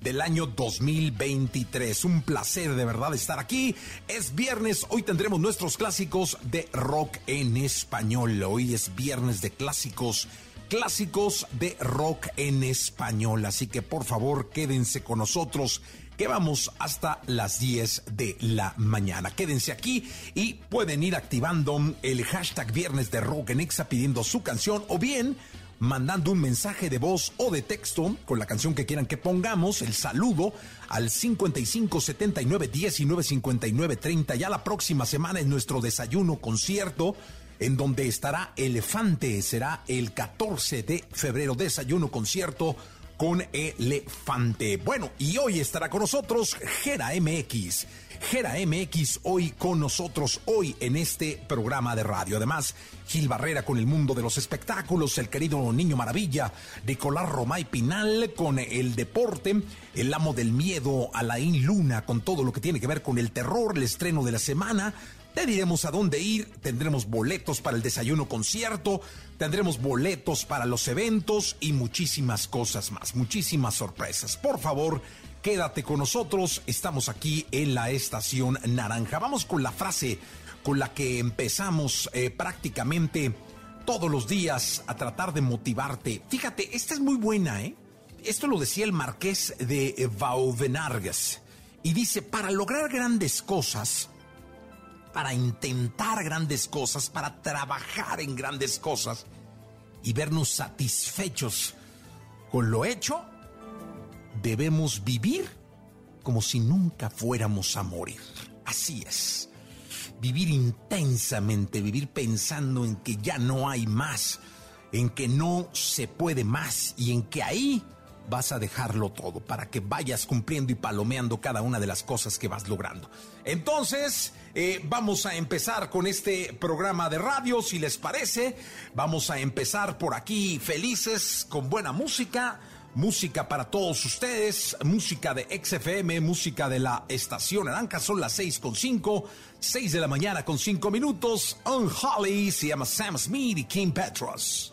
del año 2023. Un placer de verdad estar aquí. Es viernes, hoy tendremos nuestros clásicos de rock en español. Hoy es viernes de clásicos clásicos de rock en español. Así que por favor quédense con nosotros que vamos hasta las 10 de la mañana. Quédense aquí y pueden ir activando el hashtag Viernes de Rock en Exa pidiendo su canción o bien mandando un mensaje de voz o de texto con la canción que quieran que pongamos, el saludo al 55 79 19 59 30. Ya la próxima semana es nuestro desayuno concierto en donde estará Elefante. Será el 14 de febrero, desayuno concierto con Elefante. Bueno, y hoy estará con nosotros Gera MX. Gera MX hoy con nosotros, hoy en este programa de radio. Además, Gil Barrera con el mundo de los espectáculos, el querido Niño Maravilla, Nicolás Romay Pinal con el deporte, el amo del miedo, Alain Luna con todo lo que tiene que ver con el terror, el estreno de la semana. Te diremos a dónde ir, tendremos boletos para el desayuno concierto, tendremos boletos para los eventos y muchísimas cosas más, muchísimas sorpresas. Por favor, quédate con nosotros, estamos aquí en la estación naranja. Vamos con la frase con la que empezamos eh, prácticamente todos los días a tratar de motivarte. Fíjate, esta es muy buena, ¿eh? Esto lo decía el marqués de Vauvenargues. Y dice, para lograr grandes cosas, para intentar grandes cosas, para trabajar en grandes cosas y vernos satisfechos con lo hecho, debemos vivir como si nunca fuéramos a morir. Así es. Vivir intensamente, vivir pensando en que ya no hay más, en que no se puede más y en que ahí vas a dejarlo todo para que vayas cumpliendo y palomeando cada una de las cosas que vas logrando. Entonces, eh, vamos a empezar con este programa de radio, si les parece. Vamos a empezar por aquí felices, con buena música. Música para todos ustedes, música de XFM, música de la estación Naranja, son las 6 con 5, 6 de la mañana con 5 minutos. On Holly se llama Sam Smith y Kim Petros.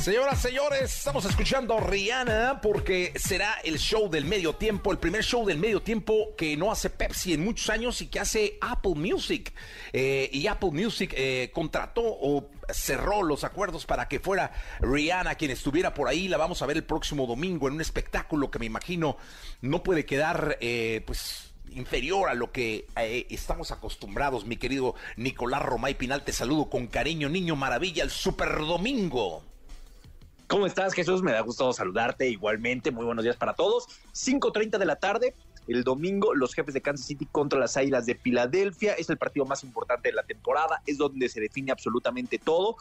Señoras, señores, estamos escuchando a Rihanna porque será el show del medio tiempo, el primer show del medio tiempo que no hace Pepsi en muchos años y que hace Apple Music. Eh, y Apple Music eh, contrató o cerró los acuerdos para que fuera Rihanna quien estuviera por ahí. La vamos a ver el próximo domingo en un espectáculo que me imagino no puede quedar, eh, pues inferior a lo que estamos acostumbrados, mi querido Nicolás Romay Pinal. Te saludo con cariño, niño maravilla, el Super Domingo. ¿Cómo estás, Jesús? Me da gusto saludarte igualmente. Muy buenos días para todos. 5.30 de la tarde, el domingo, los jefes de Kansas City contra las Águilas de Filadelfia. Es el partido más importante de la temporada. Es donde se define absolutamente todo.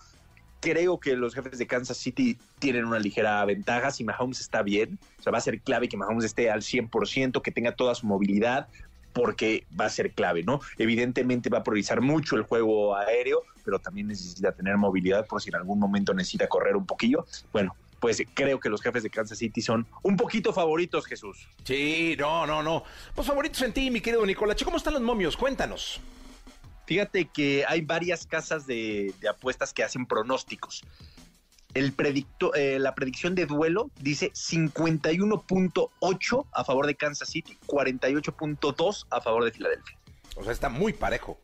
Creo que los jefes de Kansas City tienen una ligera ventaja. Si Mahomes está bien, o sea, va a ser clave que Mahomes esté al 100%, que tenga toda su movilidad, porque va a ser clave, ¿no? Evidentemente va a priorizar mucho el juego aéreo, pero también necesita tener movilidad por si en algún momento necesita correr un poquillo. Bueno, pues creo que los jefes de Kansas City son un poquito favoritos, Jesús. Sí, no, no, no. Pues favoritos en ti, mi querido Nicolás. ¿Cómo están los momios? Cuéntanos. Fíjate que hay varias casas de, de apuestas que hacen pronósticos. El predicto, eh, la predicción de duelo dice 51.8 a favor de Kansas City, 48.2 a favor de Filadelfia. O sea, está muy parejo.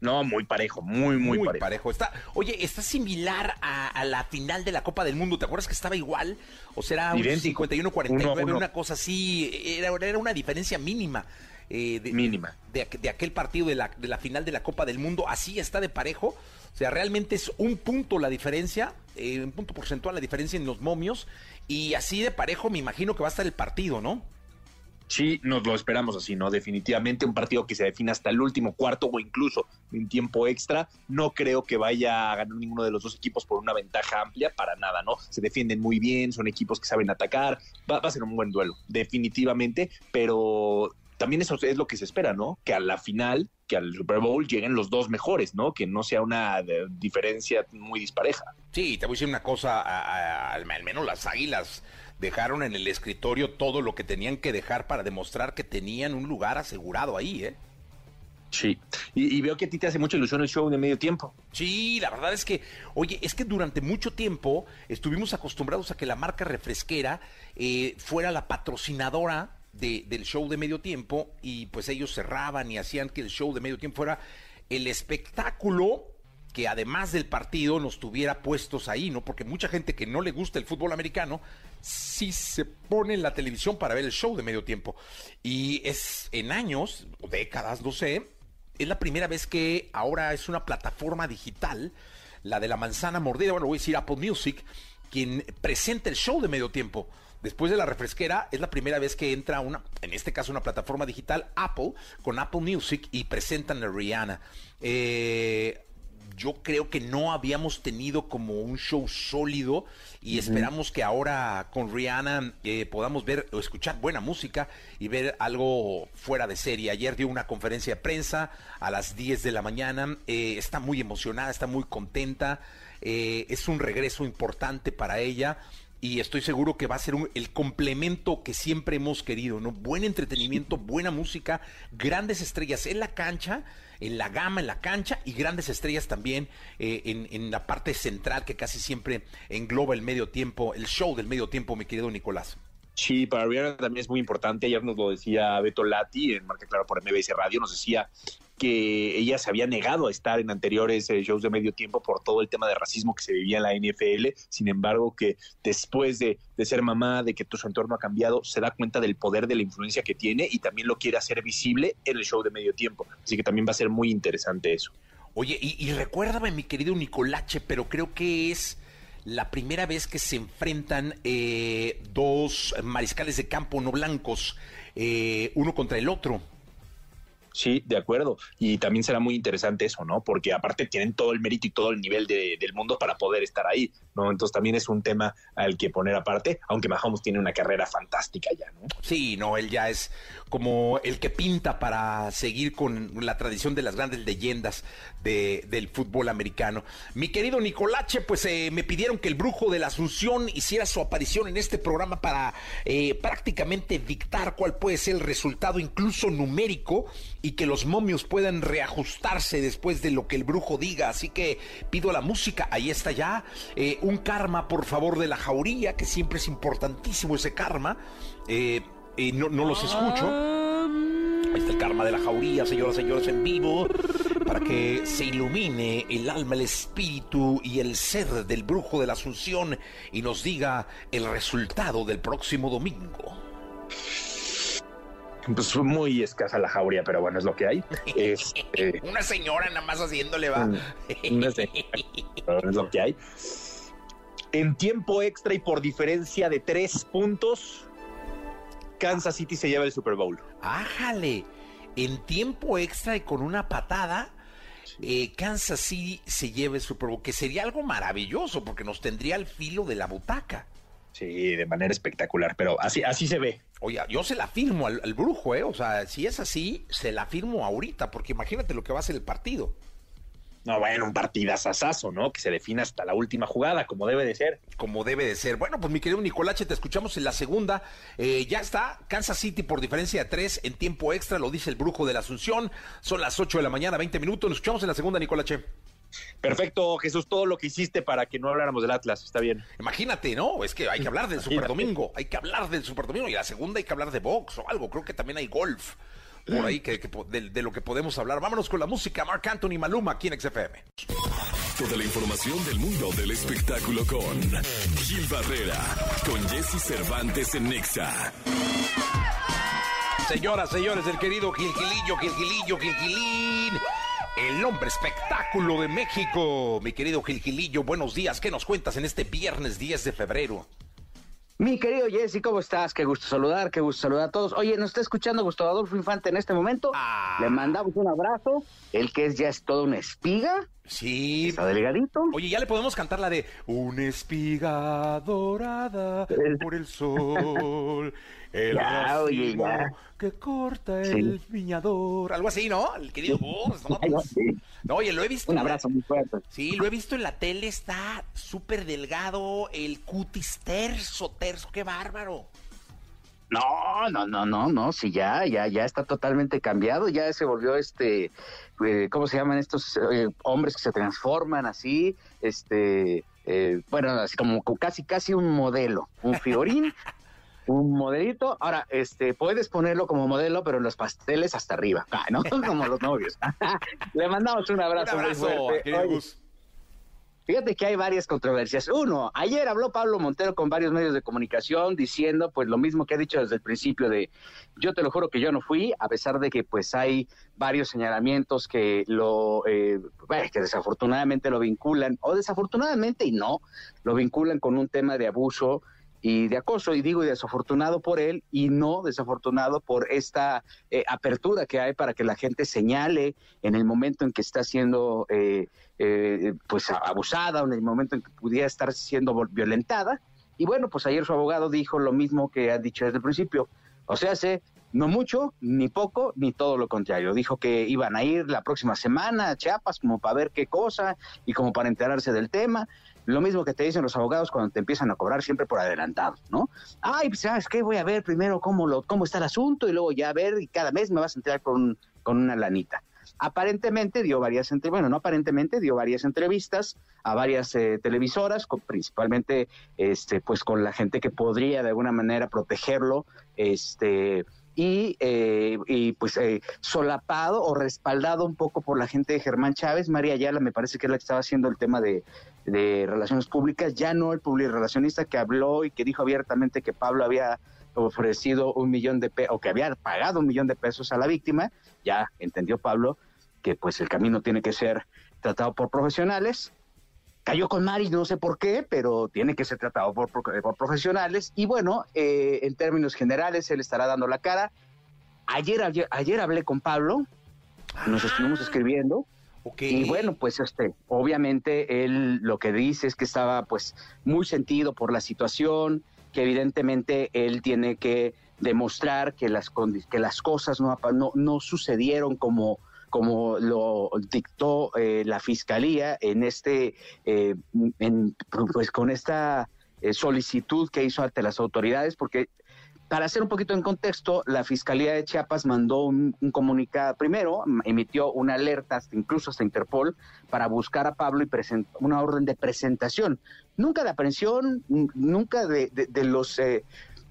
No, muy parejo, muy, muy, muy parejo. Está, oye, está similar a, la final de la Copa del Mundo. ¿Te acuerdas que estaba igual? O sea, un 51-49, una cosa así. Era, era una diferencia mínima. Eh, mínima. De, aquel partido de la, de la final de la Copa del Mundo. Así está de parejo. O sea, realmente es un punto la diferencia, eh, un punto porcentual la diferencia en los momios. Y así de parejo me imagino que va a estar el partido, ¿no? Sí, nos lo esperamos así, ¿no? Definitivamente un partido que se define hasta el último cuarto o incluso en tiempo extra. No creo que vaya a ganar ninguno de los dos equipos por una ventaja amplia, para nada, ¿no? Se defienden muy bien, son equipos que saben atacar. Va, va a ser un buen duelo, definitivamente, pero también eso es lo que se espera, ¿no? Que a la final, que al Super Bowl lleguen los dos mejores, ¿no? Que no sea una diferencia muy dispareja. Sí, te voy a decir una cosa, al menos las águilas dejaron en el escritorio todo lo que tenían que dejar para demostrar que tenían un lugar asegurado ahí, ¿eh? Sí, y, veo que a ti te hace mucha ilusión el show de medio tiempo. Sí, la verdad es que, oye, es que durante mucho tiempo estuvimos acostumbrados a que la marca refresquera eh, fuera la patrocinadora del show de medio tiempo y pues ellos cerraban y hacían que el show de medio tiempo fuera el espectáculo que además del partido nos tuviera puestos ahí, ¿no? Porque mucha gente que no le gusta el fútbol americano sí se pone en la televisión para ver el show de medio tiempo. Y es en años, o décadas, no sé, es la primera vez que ahora es una plataforma digital, la de la manzana mordida, bueno, voy a decir Apple Music, quien presenta el show de medio tiempo. Después de la refresquera, es la primera vez que entra una, en este caso una plataforma digital, Apple, con Apple Music y presentan a Rihanna. Eh, yo creo que no habíamos tenido como un show sólido y esperamos que ahora con Rihanna eh, podamos ver o escuchar buena música y ver algo fuera de serie. Ayer dio una conferencia de prensa a las 10 de la mañana, eh, está muy emocionada, está muy contenta, eh, es un regreso importante para ella y estoy seguro que va a ser el complemento que siempre hemos querido, ¿no? Buen entretenimiento, buena música, grandes estrellas en la cancha en la gama, en la cancha y grandes estrellas también eh, en, en, la parte central que casi siempre engloba el medio tiempo, el show del medio tiempo, mi querido Nicolás. Sí, para Rihanna también es muy importante. Ayer nos lo decía Beto Lati en Marca Claro por MBS Radio. Nos decía que ella se había negado a estar en anteriores eh, shows de medio tiempo por todo el tema de racismo que se vivía en la NFL. Sin embargo, que después de, ser mamá, de que su entorno ha cambiado, se da cuenta del poder de la influencia que tiene y también lo quiere hacer visible en el show de medio tiempo. Así que también va a ser muy interesante eso. Oye, y, y recuérdame, mi querido Nicolache, pero creo que es la primera vez que se enfrentan eh, dos mariscales de campo no blancos, eh, uno contra el otro. Sí, de acuerdo. Y también será muy interesante eso, ¿no? Porque aparte tienen todo el mérito y todo el nivel del mundo para poder estar ahí, Entonces también es un tema al que poner aparte, aunque Mahomes tiene una carrera fantástica ya, ¿no? Sí, no, él ya es como el que pinta para seguir con la tradición de las grandes leyendas del fútbol americano. Mi querido Nicolache, pues eh, me pidieron que el brujo de la Asunción hiciera su aparición en este programa para eh, prácticamente dictar cuál puede ser el resultado, incluso numérico, y que los momios puedan reajustarse después de lo que el brujo diga. Así que pido la música, ahí está ya. Eh, un karma, por favor, de la jauría, que siempre es importantísimo ese karma. Eh, no, no, los escucho. Ahí está el karma de la jauría, señoras y señores, en vivo, para que se ilumine el alma, el espíritu y el ser del brujo de la Asunción y nos diga el resultado del próximo domingo. Pues muy escasa la jauría, pero bueno, es lo que hay. Este, Una señora nada más haciéndole va. es lo que hay. En tiempo extra y por diferencia de tres puntos, Kansas City se lleva el Super Bowl. ¡Ájale! En tiempo extra y con una patada, eh, Kansas City se lleva el Super Bowl, que sería algo maravilloso porque nos tendría al filo de la butaca. Sí, de manera espectacular, pero así, así se ve. Oye, yo se la firmo al, al, brujo, ¿eh? O sea, si es así, se la firmo ahorita, porque imagínate lo que va a ser el partido. No, bueno, un partidazazazo, ¿no? Que se define hasta la última jugada, como debe de ser. Como debe de ser. Bueno, pues mi querido Nicolache, te escuchamos en la segunda. Eh, ya está, Kansas City por diferencia de tres en tiempo extra, lo dice el brujo de la Asunción. Son las 8 de la mañana, 20 minutos. Nos escuchamos en la segunda, Nicolache. Perfecto, Jesús, todo lo que hiciste para que no habláramos del Atlas, está bien. Imagínate, ¿no? Es que hay que hablar del Super Domingo, hay que hablar del Super Domingo y la segunda hay que hablar de box o algo, creo que también hay golf por ahí que, de, lo que podemos hablar. Vámonos con la música, Mark Anthony Maluma aquí en XFM. Toda la información del mundo del espectáculo con Gil Barrera, con Jesse Cervantes en Nexa. Señoras, señores, el querido Gilgilillo, Gilgilillo, Gilgilín el hombre espectáculo de México. Mi querido Gilgilillo, buenos días. ¿Qué nos cuentas en este viernes 10 de febrero? Mi querido Jesse, ¿cómo estás? Qué gusto saludar, qué gusto saludar a todos. Oye, nos está escuchando Gustavo Adolfo Infante en este momento. Ah. Le mandamos un abrazo. El que es ya es todo una espiga. Sí. Está delgadito. Oye, ya le podemos cantar la de Una espiga dorada por el sol. El ya, oye, ya. que corta el viñador. Algo así, ¿no? El querido Gus, ¿no? no, oye, lo he visto. Un abrazo muy fuerte. Sí, lo he visto en la tele, está súper delgado, el cutis terso, terso, qué bárbaro. No, no, no, no, no, sí, ya, ya, ya está totalmente cambiado, ya se volvió este, eh, ¿cómo se llaman estos eh, hombres que se transforman así? Este, eh, bueno, así como casi, casi un modelo, un figurín un modelito. Ahora, este, puedes ponerlo como modelo, pero en los pasteles hasta arriba, ¿no? Como los novios. Le mandamos un abrazo, un abrazo muy fuerte. Fíjate que hay varias controversias. Uno, ayer habló Pablo Montero con varios medios de comunicación diciendo pues lo mismo que ha dicho desde el principio de yo te lo juro que yo no fui, a pesar de que pues hay varios señalamientos que lo eh, que desafortunadamente lo vinculan o desafortunadamente y no, lo vinculan con un tema de abuso y de acoso, y digo y desafortunado por él, y no desafortunado por esta eh, apertura que hay para que la gente señale en el momento en que está siendo eh, eh, pues abusada, o en el momento en que pudiera estar siendo violentada. Y bueno, pues ayer su abogado dijo lo mismo que ha dicho desde el principio. O sea, se no mucho, ni poco, ni todo lo contrario. Dijo que iban a ir la próxima semana a Chiapas como para ver qué cosa y como para enterarse del tema. Lo mismo que te dicen los abogados cuando te empiezan a cobrar siempre por adelantado, ¿no? Ay, pues, ¿sabes qué? Voy a ver primero cómo, lo, cómo está el asunto y luego ya a ver y cada mes me vas a enterar con, con una lanita. Aparentemente dio varias, bueno, no aparentemente, dio varias entrevistas a varias eh, televisoras, principalmente, este, pues con la gente que podría de alguna manera protegerlo, este, y, eh, y pues eh, solapado o respaldado un poco por la gente de Germán Chávez. María Ayala me parece que es la que estaba haciendo el tema de, relaciones públicas, ya no el publirelacionista que habló y que dijo abiertamente que Pablo había ofrecido un millón de pesos o que había pagado un millón de pesos a la víctima, ya entendió Pablo que pues el camino tiene que ser tratado por profesionales cayó con Mari, no sé por qué, pero tiene que ser tratado por, por, profesionales. Y bueno, eh, en términos generales, él estará dando la cara. Ayer, ayer, hablé con Pablo, nos estuvimos ah. escribiendo. Y bueno, pues este, obviamente él lo que dice es que estaba pues muy sentido por la situación, que evidentemente él tiene que demostrar que las, que las cosas no, no, no sucedieron como, como lo dictó eh, la fiscalía en este, eh, pues con esta eh, solicitud que hizo ante las autoridades, porque para hacer un poquito en contexto, la Fiscalía de Chiapas mandó un, comunicado, primero emitió una alerta, incluso hasta Interpol, para buscar a Pablo y una orden de presentación. Nunca de aprehensión, nunca de, los...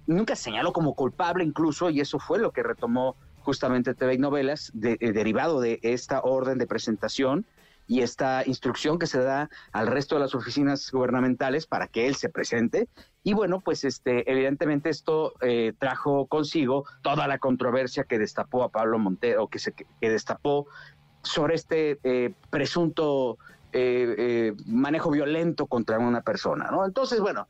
nunca señaló como culpable incluso, y eso fue lo que retomó justamente TV Novelas, de, eh, derivado de esta orden de presentación y esta instrucción que se da al resto de las oficinas gubernamentales para que él se presente. Y bueno, pues este, evidentemente esto eh, trajo consigo toda la controversia que destapó a Pablo Montero, que se que destapó sobre este eh, presunto manejo violento contra una persona, ¿no? Entonces, bueno,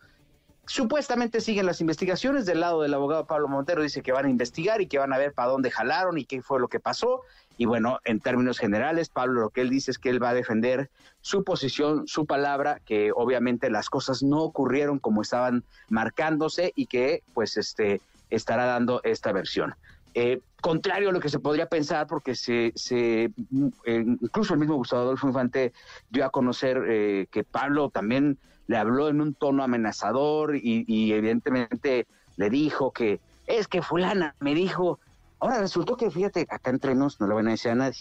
Supuestamente siguen las investigaciones del lado del abogado Pablo Montero, dice que van a investigar y que van a ver para dónde jalaron y qué fue lo que pasó. Y bueno, en términos generales, Pablo lo que él dice es que él va a defender su posición, su palabra, que obviamente las cosas no ocurrieron como estaban marcándose y que pues este estará dando esta versión. Eh, contrario a lo que se podría pensar, porque se, se eh, incluso el mismo Gustavo Adolfo Infante dio a conocer eh, que Pablo también le habló en un tono amenazador y, evidentemente le dijo que es que fulana me dijo, ahora resultó que fíjate, acá entre nos no le van a decir a nadie,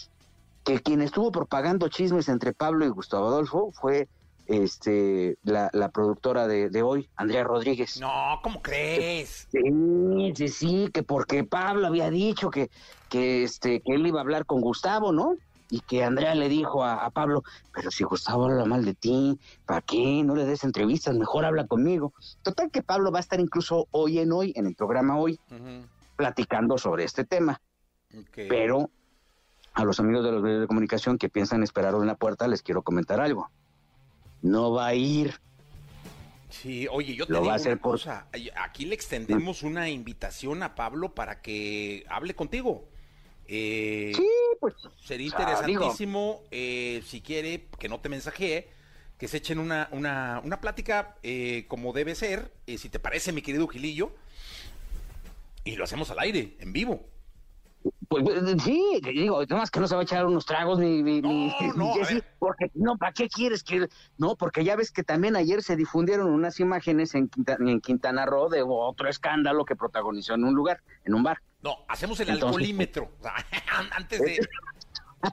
que quien estuvo propagando chismes entre Pablo y Gustavo Adolfo fue este la, productora de, hoy, Andrea Rodríguez. No, ¿cómo crees? Sí, sí, sí, que porque Pablo había dicho que, que, este, que él iba a hablar con Gustavo, ¿no? Y que Andrea le dijo a, Pablo, pero si Gustavo habla mal de ti, ¿para qué? No le des entrevistas, mejor habla conmigo. Total que Pablo va a estar incluso hoy en hoy, en el programa hoy, platicando sobre este tema. Pero a los amigos de los medios de comunicación que piensan esperar en la puerta, les quiero comentar algo no va a ir. Sí, oye, yo te digo una cosa. Aquí le extendemos una invitación a Pablo para que hable contigo. Eh, sí, pues. Sería interesantísimo, eh, si quiere, que no te mensajee, que se echen una, una, una plática eh, como debe ser, si te parece, mi querido Gilillo, y lo hacemos al aire, en vivo. Pues, pues sí, digo, más que no se va a echar unos tragos ni, ni, no, porque no, ¿para qué quieres que no? Porque ya ves que también ayer se difundieron unas imágenes en Quintana, en Quintana Roo de otro escándalo que protagonizó en un lugar, en un bar. No, hacemos el alcoholímetro, antes de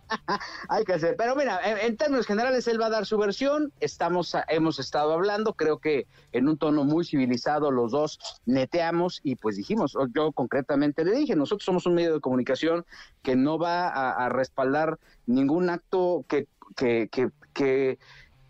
Hay que hacer. Pero mira, en, términos generales, él va a dar su versión. Estamos, hemos estado hablando, creo que en un tono muy civilizado, los dos neteamos y pues dijimos, yo concretamente le dije, nosotros somos un medio de comunicación que no va a, respaldar ningún acto que, que, que, que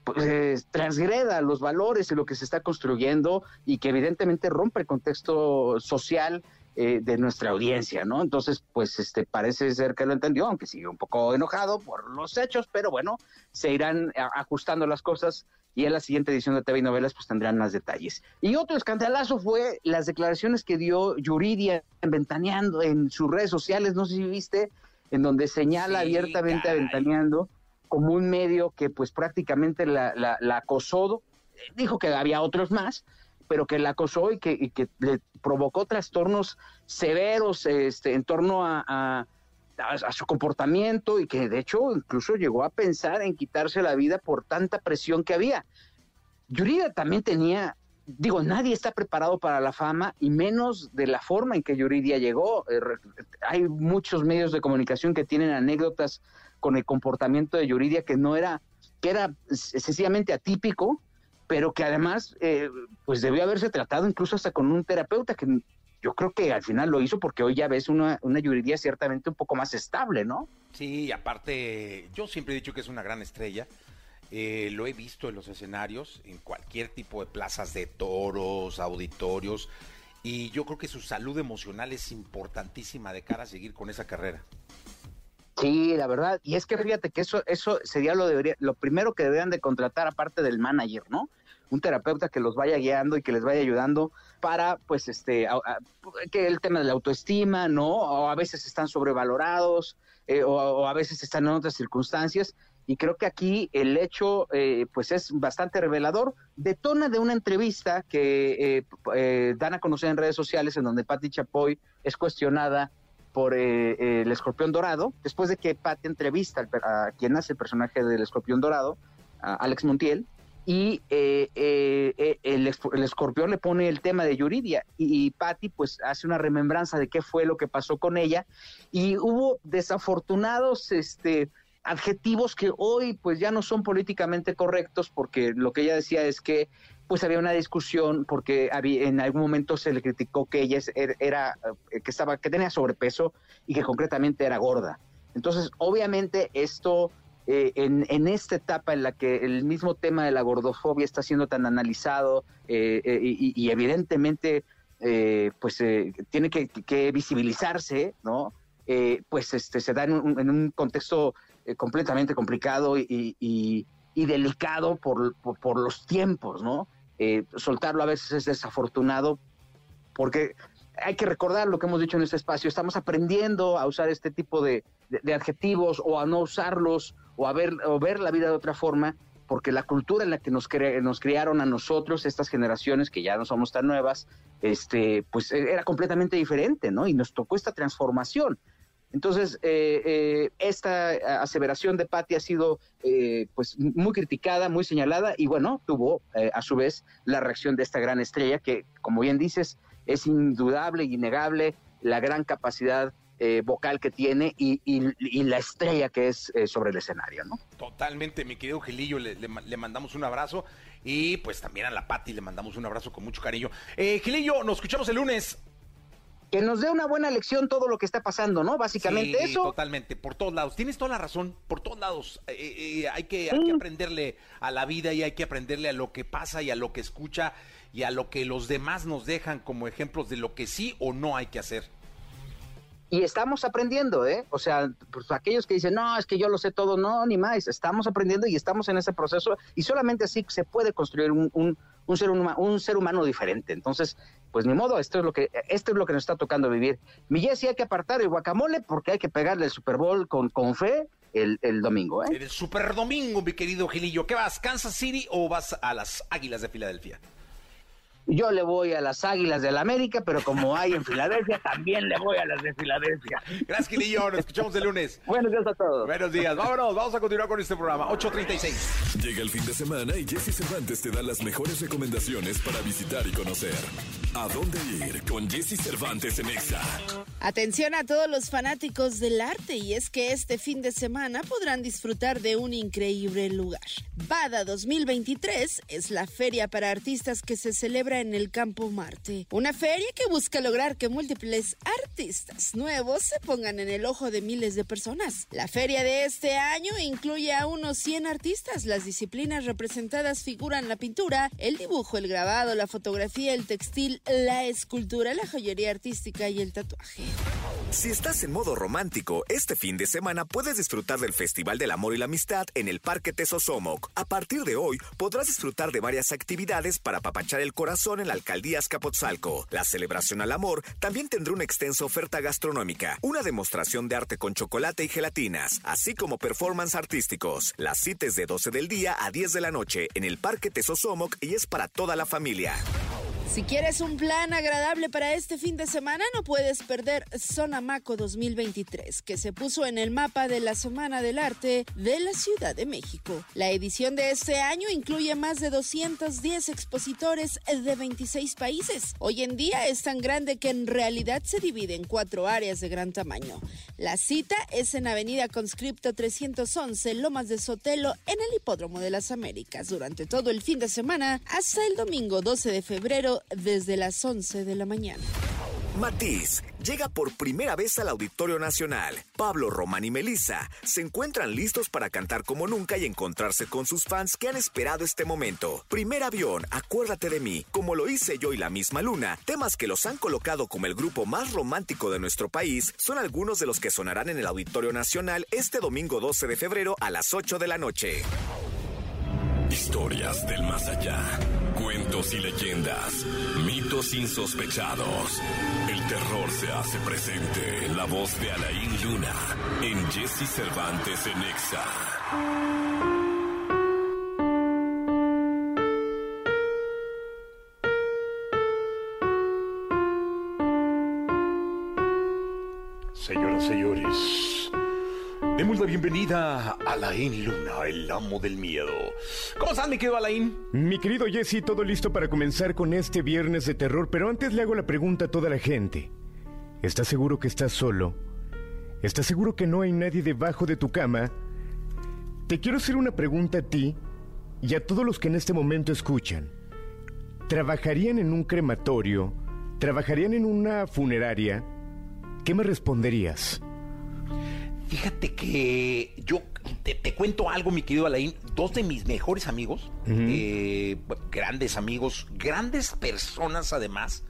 pues, transgreda los valores y lo que se está construyendo y que evidentemente rompe el contexto social eh, de nuestra audiencia, ¿no? Entonces, pues este parece ser que lo entendió, aunque sigue un poco enojado por los hechos, pero bueno, se irán ajustando las cosas y en la siguiente edición de TV y Novelas pues tendrán más detalles. Y otro escandalazo fue las declaraciones que dio Yuridia Ventaneando en sus redes sociales, no sé si viste, en donde señala abiertamente a Ventaneando como un medio que pues prácticamente la, la, la acosó, dijo que había otros más, pero que la acosó y que, le provocó trastornos severos este, en torno a, su comportamiento y que de hecho incluso llegó a pensar en quitarse la vida por tanta presión que había. Yuridia también tenía, digo, nadie está preparado para la fama y menos de la forma en que Yuridia llegó. Eh, hay muchos medios de comunicación que tienen anécdotas con el comportamiento de Yuridia que no era, que era sencillamente atípico pero que además eh, pues debió haberse tratado incluso hasta con un terapeuta que yo creo que al final lo hizo porque hoy ya ves una, una ciertamente un poco más estable, ¿no? Sí, aparte yo siempre he dicho que es una gran estrella. Eh, lo he visto en los escenarios, en cualquier tipo de plazas de toros, auditorios, y yo creo que su salud emocional es importantísima de cara a seguir con esa carrera. Sí, la verdad, y es que fíjate que eso, eso sería lo debería, lo primero que deberían de contratar aparte del manager, ¿no? Un terapeuta que los vaya guiando y que les vaya ayudando para, pues, este, que el tema de la autoestima, ¿no? O a veces están sobrevalorados, eh, o, a veces están en otras circunstancias. Y creo que aquí el hecho, eh, pues, es bastante revelador. Detona de una entrevista que eh, dan a conocer en redes sociales, en donde Patti Chapoy es cuestionada por eh, el escorpión dorado, después de que Pat entrevista a quien hace el personaje del escorpión dorado, a Alex Montiel, y eh, eh, el, escorpión le pone el tema de Yuridia y, Patty pues hace una remembranza de qué fue lo que pasó con ella y hubo desafortunados este adjetivos que hoy pues ya no son políticamente correctos porque lo que ella decía es que pues había una discusión porque había, en algún momento se le criticó que ella er, era, eh, que estaba que tenía sobrepeso y que concretamente era gorda. Entonces, obviamente esto eh, en, en, esta etapa en la que el mismo tema de la gordofobia está siendo tan analizado eh, y, evidentemente pues tiene que, visibilizarse, ¿no? pues este se da en un, contexto completamente complicado y, y delicado por, por, los tiempos, ¿no? Eh, soltarlo a veces es desafortunado porque hay que recordar lo que hemos dicho en este espacio, estamos aprendiendo a usar este tipo de, adjetivos o a no usarlos o ver, o ver la vida de otra forma, porque la cultura en la que nos, nos criaron a nosotros, estas generaciones que ya no somos tan nuevas, este, pues era completamente diferente, ¿no? Y nos tocó esta transformación. Entonces, eh, eh, esta aseveración de Patti ha sido eh, pues muy criticada, muy señalada y bueno, tuvo a su vez la reacción de esta gran estrella que, como bien dices, es indudable y innegable la gran capacidad eh, vocal que tiene y, la estrella que es eh, sobre el escenario, ¿no? Totalmente, mi querido Gilillo, le, le, mandamos un abrazo y pues también a la Pati le mandamos un abrazo con mucho cariño. Eh, Gilillo, nos escuchamos el lunes que nos dé una buena lección todo lo que está pasando, ¿no? Básicamente sí, eso. Totalmente, por todos lados. Tienes toda la razón, por todos lados. Eh, eh, hay, que, hay que aprenderle a la vida y hay que aprenderle a lo que pasa y a lo que escucha y a lo que los demás nos dejan como ejemplos de lo que sí o no hay que hacer. Y estamos aprendiendo, ¿eh? O sea, pues aquellos que dicen, no, es que yo lo sé todo, no, ni más. Estamos aprendiendo y estamos en ese proceso y solamente así se puede construir un, un, un ser, un ser humano diferente. Entonces, pues ni modo, esto es lo que, esto es lo que nos está tocando vivir. Mi Jessy, hay que apartar el guacamole porque hay que pegarle el Super Bowl con, con fe el, el domingo, ¿eh? El Super Domingo, mi querido Gilillo. ¿Qué vas, Kansas City o vas a las Águilas de Filadelfia? Yo le voy a las Águilas del la América, pero como hay en Filadelfia, también le voy a las de Filadelfia. Gracias, Gilillo. Nos escuchamos el lunes. Buenos días a todos. Buenos días. Vámonos, vamos a continuar con este programa. 8.36. Llega el fin de semana y Jesse Cervantes te da las mejores recomendaciones para visitar y conocer. ¿A dónde ir con Jesse Cervantes en Exa? Atención a todos los fanáticos del arte y es que este fin de semana podrán disfrutar de un increíble lugar. Bada 2023 es la feria para artistas que se celebra en el Campo Marte. Una feria que busca lograr que múltiples artistas nuevos se pongan en el ojo de miles de personas. La feria de este año incluye a unos 100 artistas. Las disciplinas representadas figuran la pintura, el dibujo, el grabado, la fotografía, el textil, la escultura, la joyería artística y el tatuaje. Si estás en modo romántico, este fin de semana puedes disfrutar del Festival del Amor y la Amistad en el Parque Tesosomoc. A partir de hoy, podrás disfrutar de varias actividades para apapachar el corazón en la alcaldía Azcapotzalco. La celebración al amor también tendrá una extensa oferta gastronómica, una demostración de arte con chocolate y gelatinas, así como performance artísticos. Las citas de 12 del día a 10 de la noche en el Parque Tesosomoc y es para toda la familia. Si quieres un plan agradable para este fin de semana, no puedes perder Zona Maco 2023, que se puso en el mapa de la Semana del Arte de la Ciudad de México. La edición de este año incluye más de 210 expositores de 26 países. Hoy en día es tan grande que en realidad se divide en cuatro áreas de gran tamaño. La cita es en Avenida Conscripto 311, Lomas de Sotelo, en el Hipódromo de las Américas, durante todo el fin de semana hasta el domingo 12 de febrero desde las 11 de la mañana. Matiz llega por primera vez al Auditorio Nacional. Pablo, Román y Melissa se encuentran listos para cantar como nunca y encontrarse con sus fans que han esperado este momento. Primer avión, acuérdate de mí, como lo hice yo y la misma luna, temas que los han colocado como el grupo más romántico de nuestro país, son algunos de los que sonarán en el Auditorio Nacional este domingo 12 de febrero a las 8 de la noche. Historias del más allá. Cuentos y leyendas. Mitos insospechados. El terror se hace presente en la voz de Alain Luna. En Jesse Cervantes en Exa. Demos la bienvenida a Alain Luna, el amo del miedo. ¿Cómo estás, mi querido Alain? Mi querido Jesse, todo listo para comenzar con este viernes de terror, pero antes le hago la pregunta a toda la gente. ¿Estás seguro que estás solo? ¿Estás seguro que no hay nadie debajo de tu cama? Te quiero hacer una pregunta a ti y a todos los que en este momento escuchan. ¿Trabajarían en un crematorio? ¿Trabajarían en una funeraria? ¿Qué me responderías? Fíjate que yo te, cuento algo, mi querido Alain. Dos de mis mejores amigos, eh, grandes amigos, grandes personas además,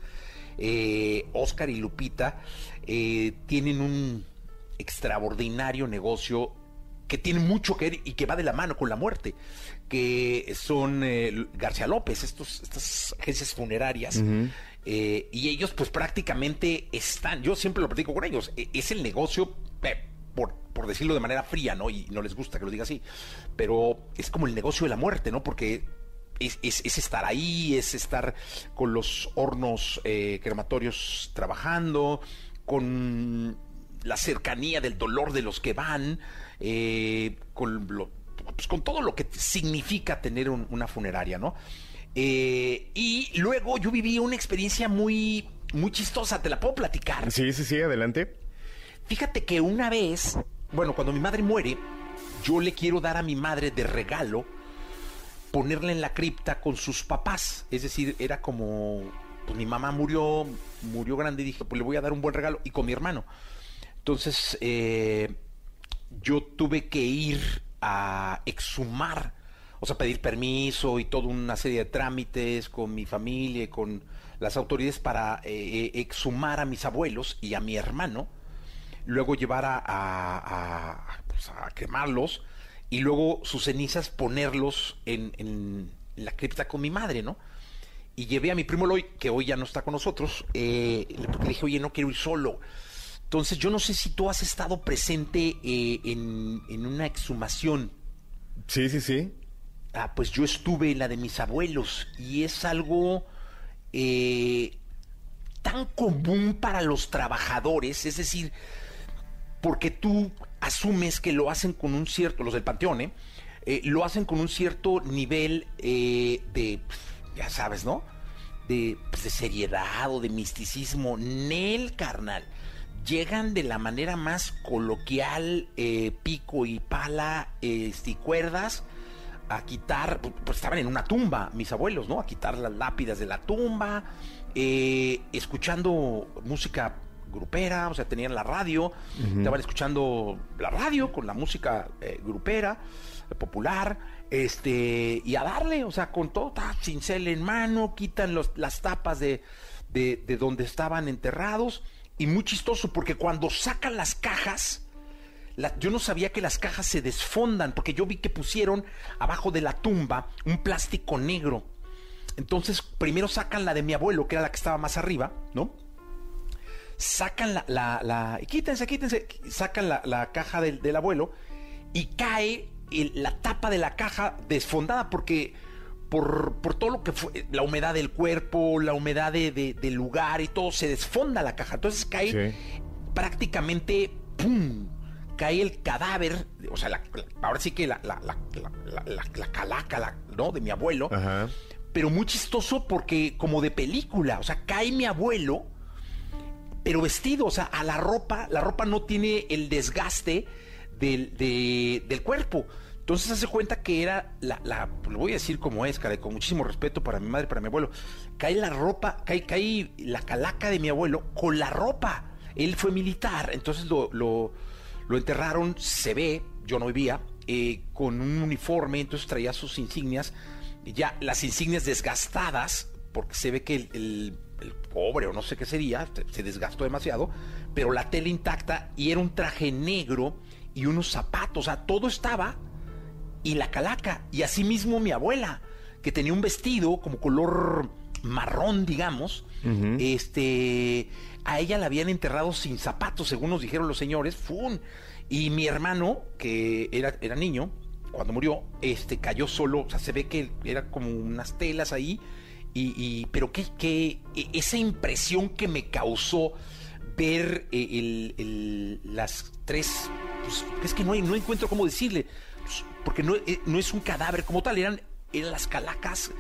eh, Oscar y Lupita, eh, tienen un extraordinario negocio que tiene mucho que ver y que va de la mano con la muerte, que son García López, estos, estas agencias funerarias. y ellos pues prácticamente están, yo siempre lo platico con ellos, e, es el negocio por, por decirlo de manera fría, ¿no? Y no les gusta que lo diga así, pero es como el negocio de la muerte, ¿no? Porque es, estar ahí, es estar con los hornos eh, crematorios trabajando, con la cercanía del dolor de los que van, eh, con, pues, con todo lo que significa tener una funeraria, ¿no? Eh, y luego yo viví una experiencia muy, muy chistosa, ¿te la puedo platicar? Sí, sí, sí, adelante. Fíjate que una vez, bueno, cuando mi madre muere, yo le quiero dar a mi madre de regalo ponerla en la cripta con sus papás. Es decir, era como, pues mi mamá murió, murió grande y dije, pues le voy a dar un buen regalo y con mi hermano. Entonces, eh, yo tuve que ir a exhumar, o sea, pedir permiso y toda una serie de trámites con mi familia y con las autoridades para eh, eh, exhumar a mis abuelos y a mi hermano, luego llevar a, pues, quemarlos y luego sus cenizas ponerlos en, la cripta con mi madre, ¿no? Y llevé a mi primo Loy, que hoy ya no está con nosotros, eh, le dije, oye, no quiero ir solo entonces, yo no sé si tú has estado presente eh, en, una exhumación. Sí, sí, sí. Ah, pues yo estuve en la de mis abuelos y es algo eh, tan común para los trabajadores, es decir, porque tú asumes que lo hacen con un cierto, los del panteón, ¿eh? lo hacen con un cierto nivel de, ya sabes, ¿no? De, pues, de seriedad o de misticismo. Nel, carnal llegan de la manera más coloquial, eh, pico y pala este, y cuerdas, a quitar, pues estaban en una tumba, mis abuelos, ¿no? A quitar las lápidas de la tumba, eh, escuchando música grupera, o sea, tenían la radio, estaban escuchando la radio con la música eh, grupera, popular, este, y a darle, o sea, con todo, cincel en mano, quitan los, las tapas de, de, de donde estaban enterrados, y muy chistoso porque cuando sacan las cajas, yo no sabía que las cajas se desfondan porque yo vi que pusieron abajo de la tumba un plástico negro. Entonces primero sacan la de mi abuelo, que era la que estaba más arriba, ¿no? Sacan la, la, la quítense, quítense, sacan la, caja del, abuelo y cae la tapa de la caja desfondada porque por, todo lo que fue, la humedad del cuerpo, la humedad del lugar y todo, se desfonda la caja. Entonces cae prácticamente, ¡pum! Cae el cadáver, o sea, ahora sí que la, la, calaca, ¿no? De mi abuelo. Pero muy chistoso porque como de película, o sea, cae mi abuelo, pero vestido, o sea, a la ropa, la ropa no tiene el desgaste del, del cuerpo. Entonces hace cuenta que era la, la lo voy a decir como es, con muchísimo respeto para mi madre, para mi abuelo. Cae la ropa, cae, cae la calaca de mi abuelo con la ropa. Él fue militar, entonces lo, lo, enterraron, se ve, yo no vivía, eh, con un uniforme, entonces traía sus insignias, ya las insignias desgastadas, porque se ve que el cobre o no sé qué sería, se desgastó demasiado, pero la tela intacta y era un traje negro y unos zapatos, o sea, todo estaba y la calaca. Y asimismo mi abuela, que tenía un vestido como color marrón, digamos, este, a ella la habían enterrado sin zapatos, según nos dijeron los señores, ¡fun! Y mi hermano, que era, era niño, cuando murió, este, cayó solo, o sea, se ve que era como unas telas ahí, y, pero que, que esa impresión que me causó ver eh, el, las tres, pues, es que no, no encuentro cómo decirle, porque eh, no, es un cadáver como tal, eran, eran las calacas.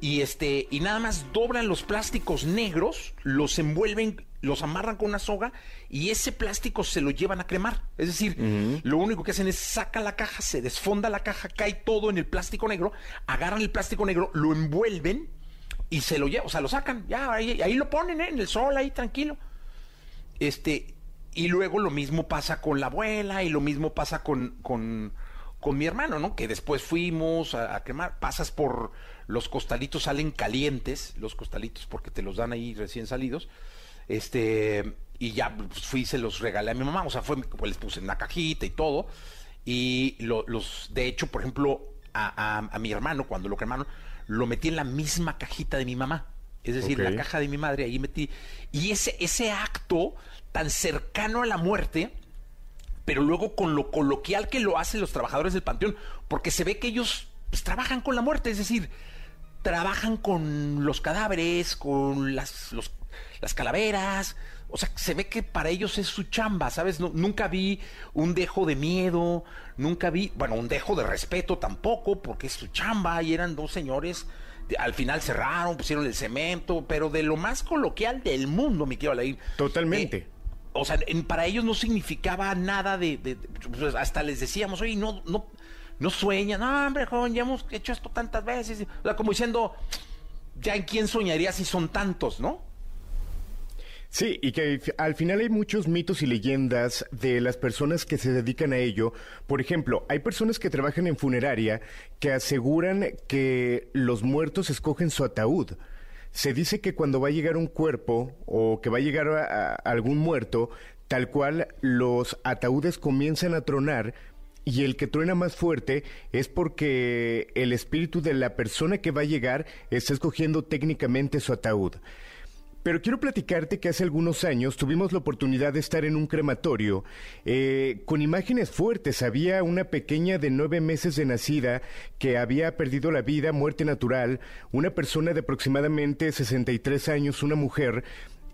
Y, este, y nada más doblan los plásticos negros, los envuelven, los amarran con una soga y ese plástico se lo llevan a cremar. Es decir, lo único que hacen es saca la caja, se desfonda la caja, cae todo en el plástico negro, agarran el plástico negro, lo envuelven y se lo llevan, o sea, lo sacan, ya, ahí, ahí lo ponen ¿eh? en el sol, ahí tranquilo. Este, y luego lo mismo pasa con la abuela y lo mismo pasa con, con, con mi hermano, ¿no? Que después fuimos a, quemar, pasas por los costalitos, salen calientes, los costalitos porque te los dan ahí recién salidos, este, y ya pues, fui y se los regalé a mi mamá, o sea, fue, pues, les puse en una cajita y todo, y los, de hecho, por ejemplo, a, a, mi hermano, cuando lo quemaron, lo metí en la misma cajita de mi mamá, es decir, la caja de mi madre, ahí metí, y ese, ese acto tan cercano a la muerte, pero luego con lo coloquial que lo hacen los trabajadores del panteón, porque se ve que ellos pues, trabajan con la muerte, es decir, trabajan con los cadáveres, con las, las calaveras, o sea, se ve que para ellos es su chamba, ¿sabes? nunca vi un dejo de miedo, nunca vi, bueno, un dejo de respeto tampoco, porque es su chamba y eran dos señores, al final cerraron, pusieron el cemento, pero de lo más coloquial del mundo, mi quiero leer. Totalmente. o sea, para ellos no significaba nada de, pues, hasta les decíamos, oye, no, no, no sueñan, no, hombre, joven, ya hemos hecho esto tantas veces, o sea, como diciendo, ya en quién soñaría si son tantos, ¿no? Sí, y que al final hay muchos mitos y leyendas de las personas que se dedican a ello. Por ejemplo, hay personas que trabajan en funeraria que aseguran que los muertos escogen su ataúd. Se dice que cuando va a llegar un cuerpo o que va a llegar a, algún muerto, tal cual los ataúdes comienzan a tronar y el que truena más fuerte es porque el espíritu de la persona que va a llegar está escogiendo técnicamente su ataúd. Pero quiero platicarte que hace algunos años tuvimos la oportunidad de estar en un crematorio eh, con imágenes fuertes. Había una pequeña de nueve meses de nacida que había perdido la vida, muerte natural, una persona de aproximadamente 63 años, una mujer,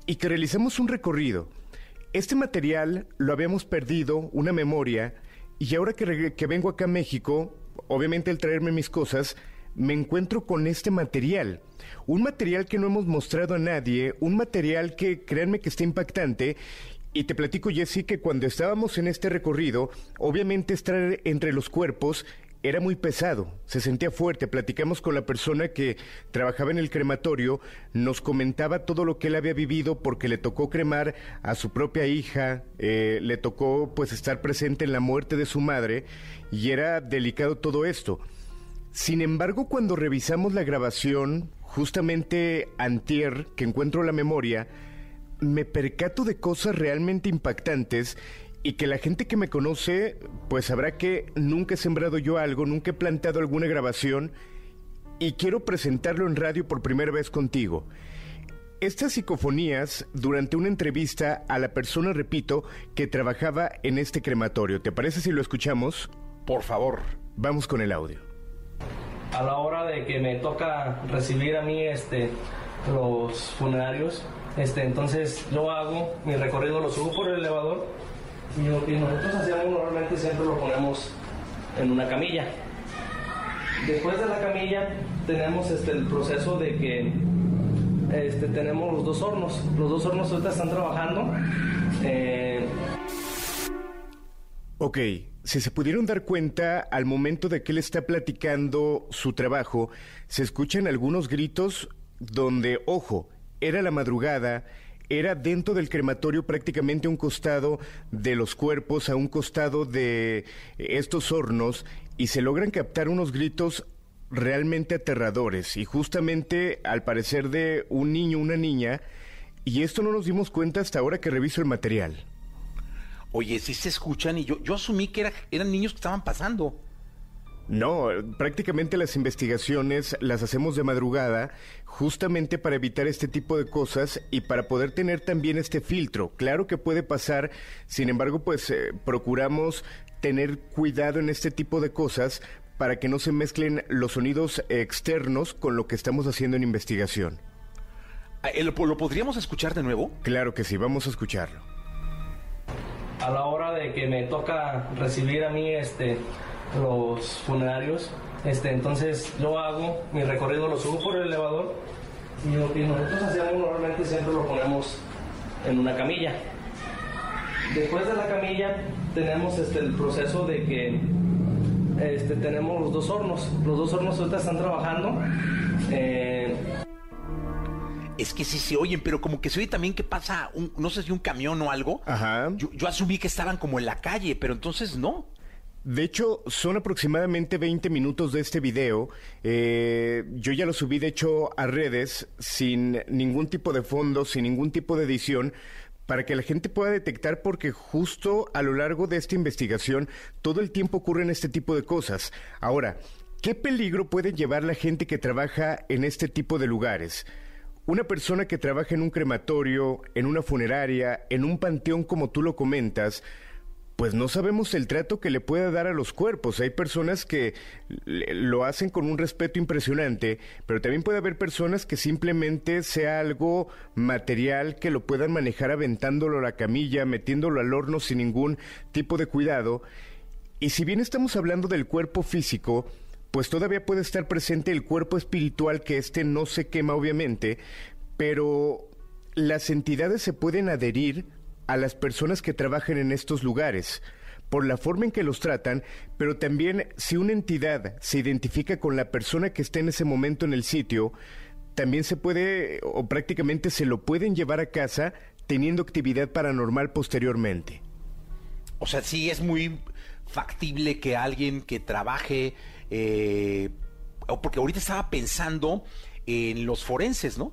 y que realizamos un recorrido. Este material lo habíamos perdido, una memoria, y ahora que, que vengo acá a México, obviamente al traerme mis cosas, me encuentro con este material. Un material que no hemos mostrado a nadie, un material que créanme que está impactante. Y te platico, Jessy, que cuando estábamos en este recorrido, obviamente estar entre los cuerpos era muy pesado, se sentía fuerte. Platicamos con la persona que trabajaba en el crematorio, nos comentaba todo lo que él había vivido porque le tocó cremar a su propia hija, eh, le tocó pues estar presente en la muerte de su madre y era delicado todo esto. Sin embargo, cuando revisamos la grabación, justamente antier, que encuentro la memoria, me percato de cosas realmente impactantes y que la gente que me conoce, pues sabrá que nunca he sembrado yo algo, nunca he plantado alguna grabación y quiero presentarlo en radio por primera vez contigo. Estas psicofonías durante una entrevista a la persona, repito, que trabajaba en este crematorio. ¿Te parece si lo escuchamos? Por favor. Vamos con el audio a la hora de que me toca recibir a mí este, los funerarios, este, entonces yo hago mi recorrido, lo subo por el elevador y lo que nosotros hacemos normalmente siempre lo ponemos en una camilla. Después de la camilla tenemos este, el proceso de que este, tenemos los dos hornos. Los dos hornos ahorita están trabajando. Eh... Ok, si se pudieron dar cuenta, al momento de que él está platicando su trabajo, se escuchan algunos gritos donde, ojo, era la madrugada, era dentro del crematorio prácticamente a un costado de los cuerpos, a un costado de estos hornos, y se logran captar unos gritos realmente aterradores, y justamente al parecer de un niño, una niña, y esto no nos dimos cuenta hasta ahora que reviso el material. Oye, sí se escuchan y yo, yo asumí que eran niños que estaban pasando. No, prácticamente las investigaciones las hacemos de madrugada justamente para evitar este tipo de cosas y para poder tener también este filtro. Claro que puede pasar, sin embargo, pues eh, procuramos tener cuidado en este tipo de cosas para que no se mezclen los sonidos externos con lo que estamos haciendo en investigación. Ah, ¿Lo, ¿Lo podríamos escuchar de nuevo? Claro que sí, vamos a escucharlo a la hora de que me toca recibir a mí este, los funerarios, este, entonces yo hago mi recorrido, lo subo por el elevador y lo que nosotros hacemos normalmente siempre lo ponemos en una camilla. Después de la camilla tenemos este, el proceso de que este, tenemos los dos hornos. Los dos hornos ahorita están trabajando. Eh, es que sí se oyen, pero como que se oye también que pasa, un, no sé si un camión o algo. Ajá. Yo, asumí que estaban como en la calle, pero entonces no. De hecho, son aproximadamente 20 minutos de este video. Eh, yo ya lo subí, de hecho, a redes sin ningún tipo de fondo, sin ningún tipo de edición, para que la gente pueda detectar porque justo a lo largo de esta investigación todo el tiempo ocurren este tipo de cosas. Ahora, ¿qué peligro puede llevar la gente que trabaja en este tipo de lugares? Una persona que trabaja en un crematorio, en una funeraria, en un panteón como tú lo comentas, pues no sabemos el trato que le pueda dar a los cuerpos. Hay personas que lo hacen con un respeto impresionante, pero también puede haber personas que simplemente sea algo material que lo puedan manejar aventándolo a la camilla, metiéndolo al horno sin ningún tipo de cuidado. Y si bien estamos hablando del cuerpo físico, pues todavía puede estar presente el cuerpo espiritual que éste no se quema obviamente, pero las entidades se pueden adherir a las personas que trabajan en estos lugares por la forma en que los tratan, pero también si una entidad se identifica con la persona que está en ese momento en el sitio, también se puede o prácticamente se lo pueden llevar a casa teniendo actividad paranormal posteriormente. O sea, sí es muy factible que alguien que trabaje, eh, porque ahorita estaba pensando en los forenses, ¿no?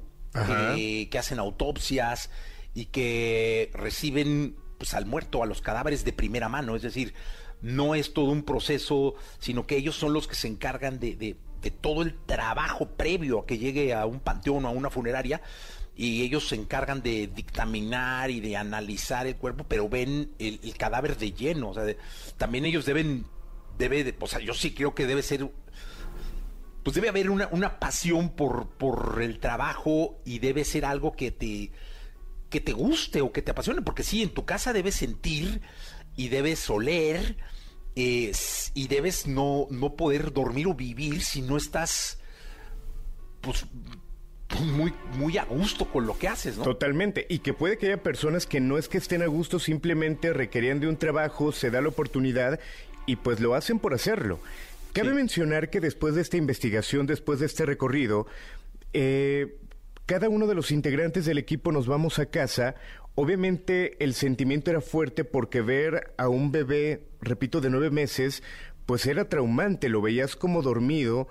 Que, que hacen autopsias y que reciben pues, al muerto, a los cadáveres de primera mano, es decir, no es todo un proceso, sino que ellos son los que se encargan de, de, todo el trabajo previo a que llegue a un panteón o a una funeraria, y ellos se encargan de dictaminar y de analizar el cuerpo, pero ven el, cadáver de lleno, o sea, también ellos deben, debe, de, o sea, yo sí creo que debe ser pues debe haber una, una pasión por, por el trabajo y debe ser algo que te, que te guste o que te apasione, porque sí, en tu casa debes sentir y debes oler y debes no, no poder dormir o vivir si no estás pues muy, muy a gusto con lo que haces, ¿no? Totalmente. Y que puede que haya personas que no es que estén a gusto, simplemente requerían de un trabajo, se da la oportunidad y pues lo hacen por hacerlo. Cabe mencionar que después de esta investigación, después de este recorrido, eh, cada uno de los integrantes del equipo nos vamos a casa. Obviamente el sentimiento era fuerte porque ver a un bebé, repito, de nueve meses, pues era traumante, lo veías como dormido.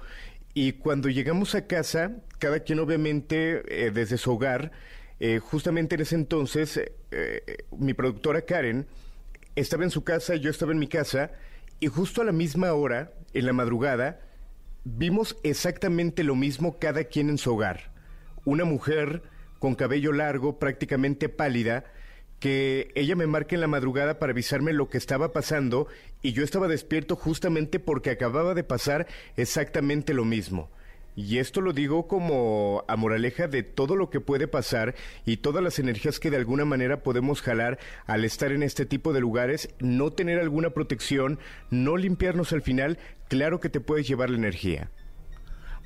Y cuando llegamos a casa, cada quien obviamente eh, desde su hogar, eh, justamente en ese entonces, eh, mi productora Karen estaba en su casa, yo estaba en mi casa, y justo a la misma hora, en la madrugada, vimos exactamente lo mismo cada quien en su hogar una mujer con cabello largo, prácticamente pálida, que ella me marca en la madrugada para avisarme lo que estaba pasando y yo estaba despierto justamente porque acababa de pasar exactamente lo mismo. Y esto lo digo como a moraleja de todo lo que puede pasar y todas las energías que de alguna manera podemos jalar al estar en este tipo de lugares, no tener alguna protección, no limpiarnos al final, claro que te puedes llevar la energía.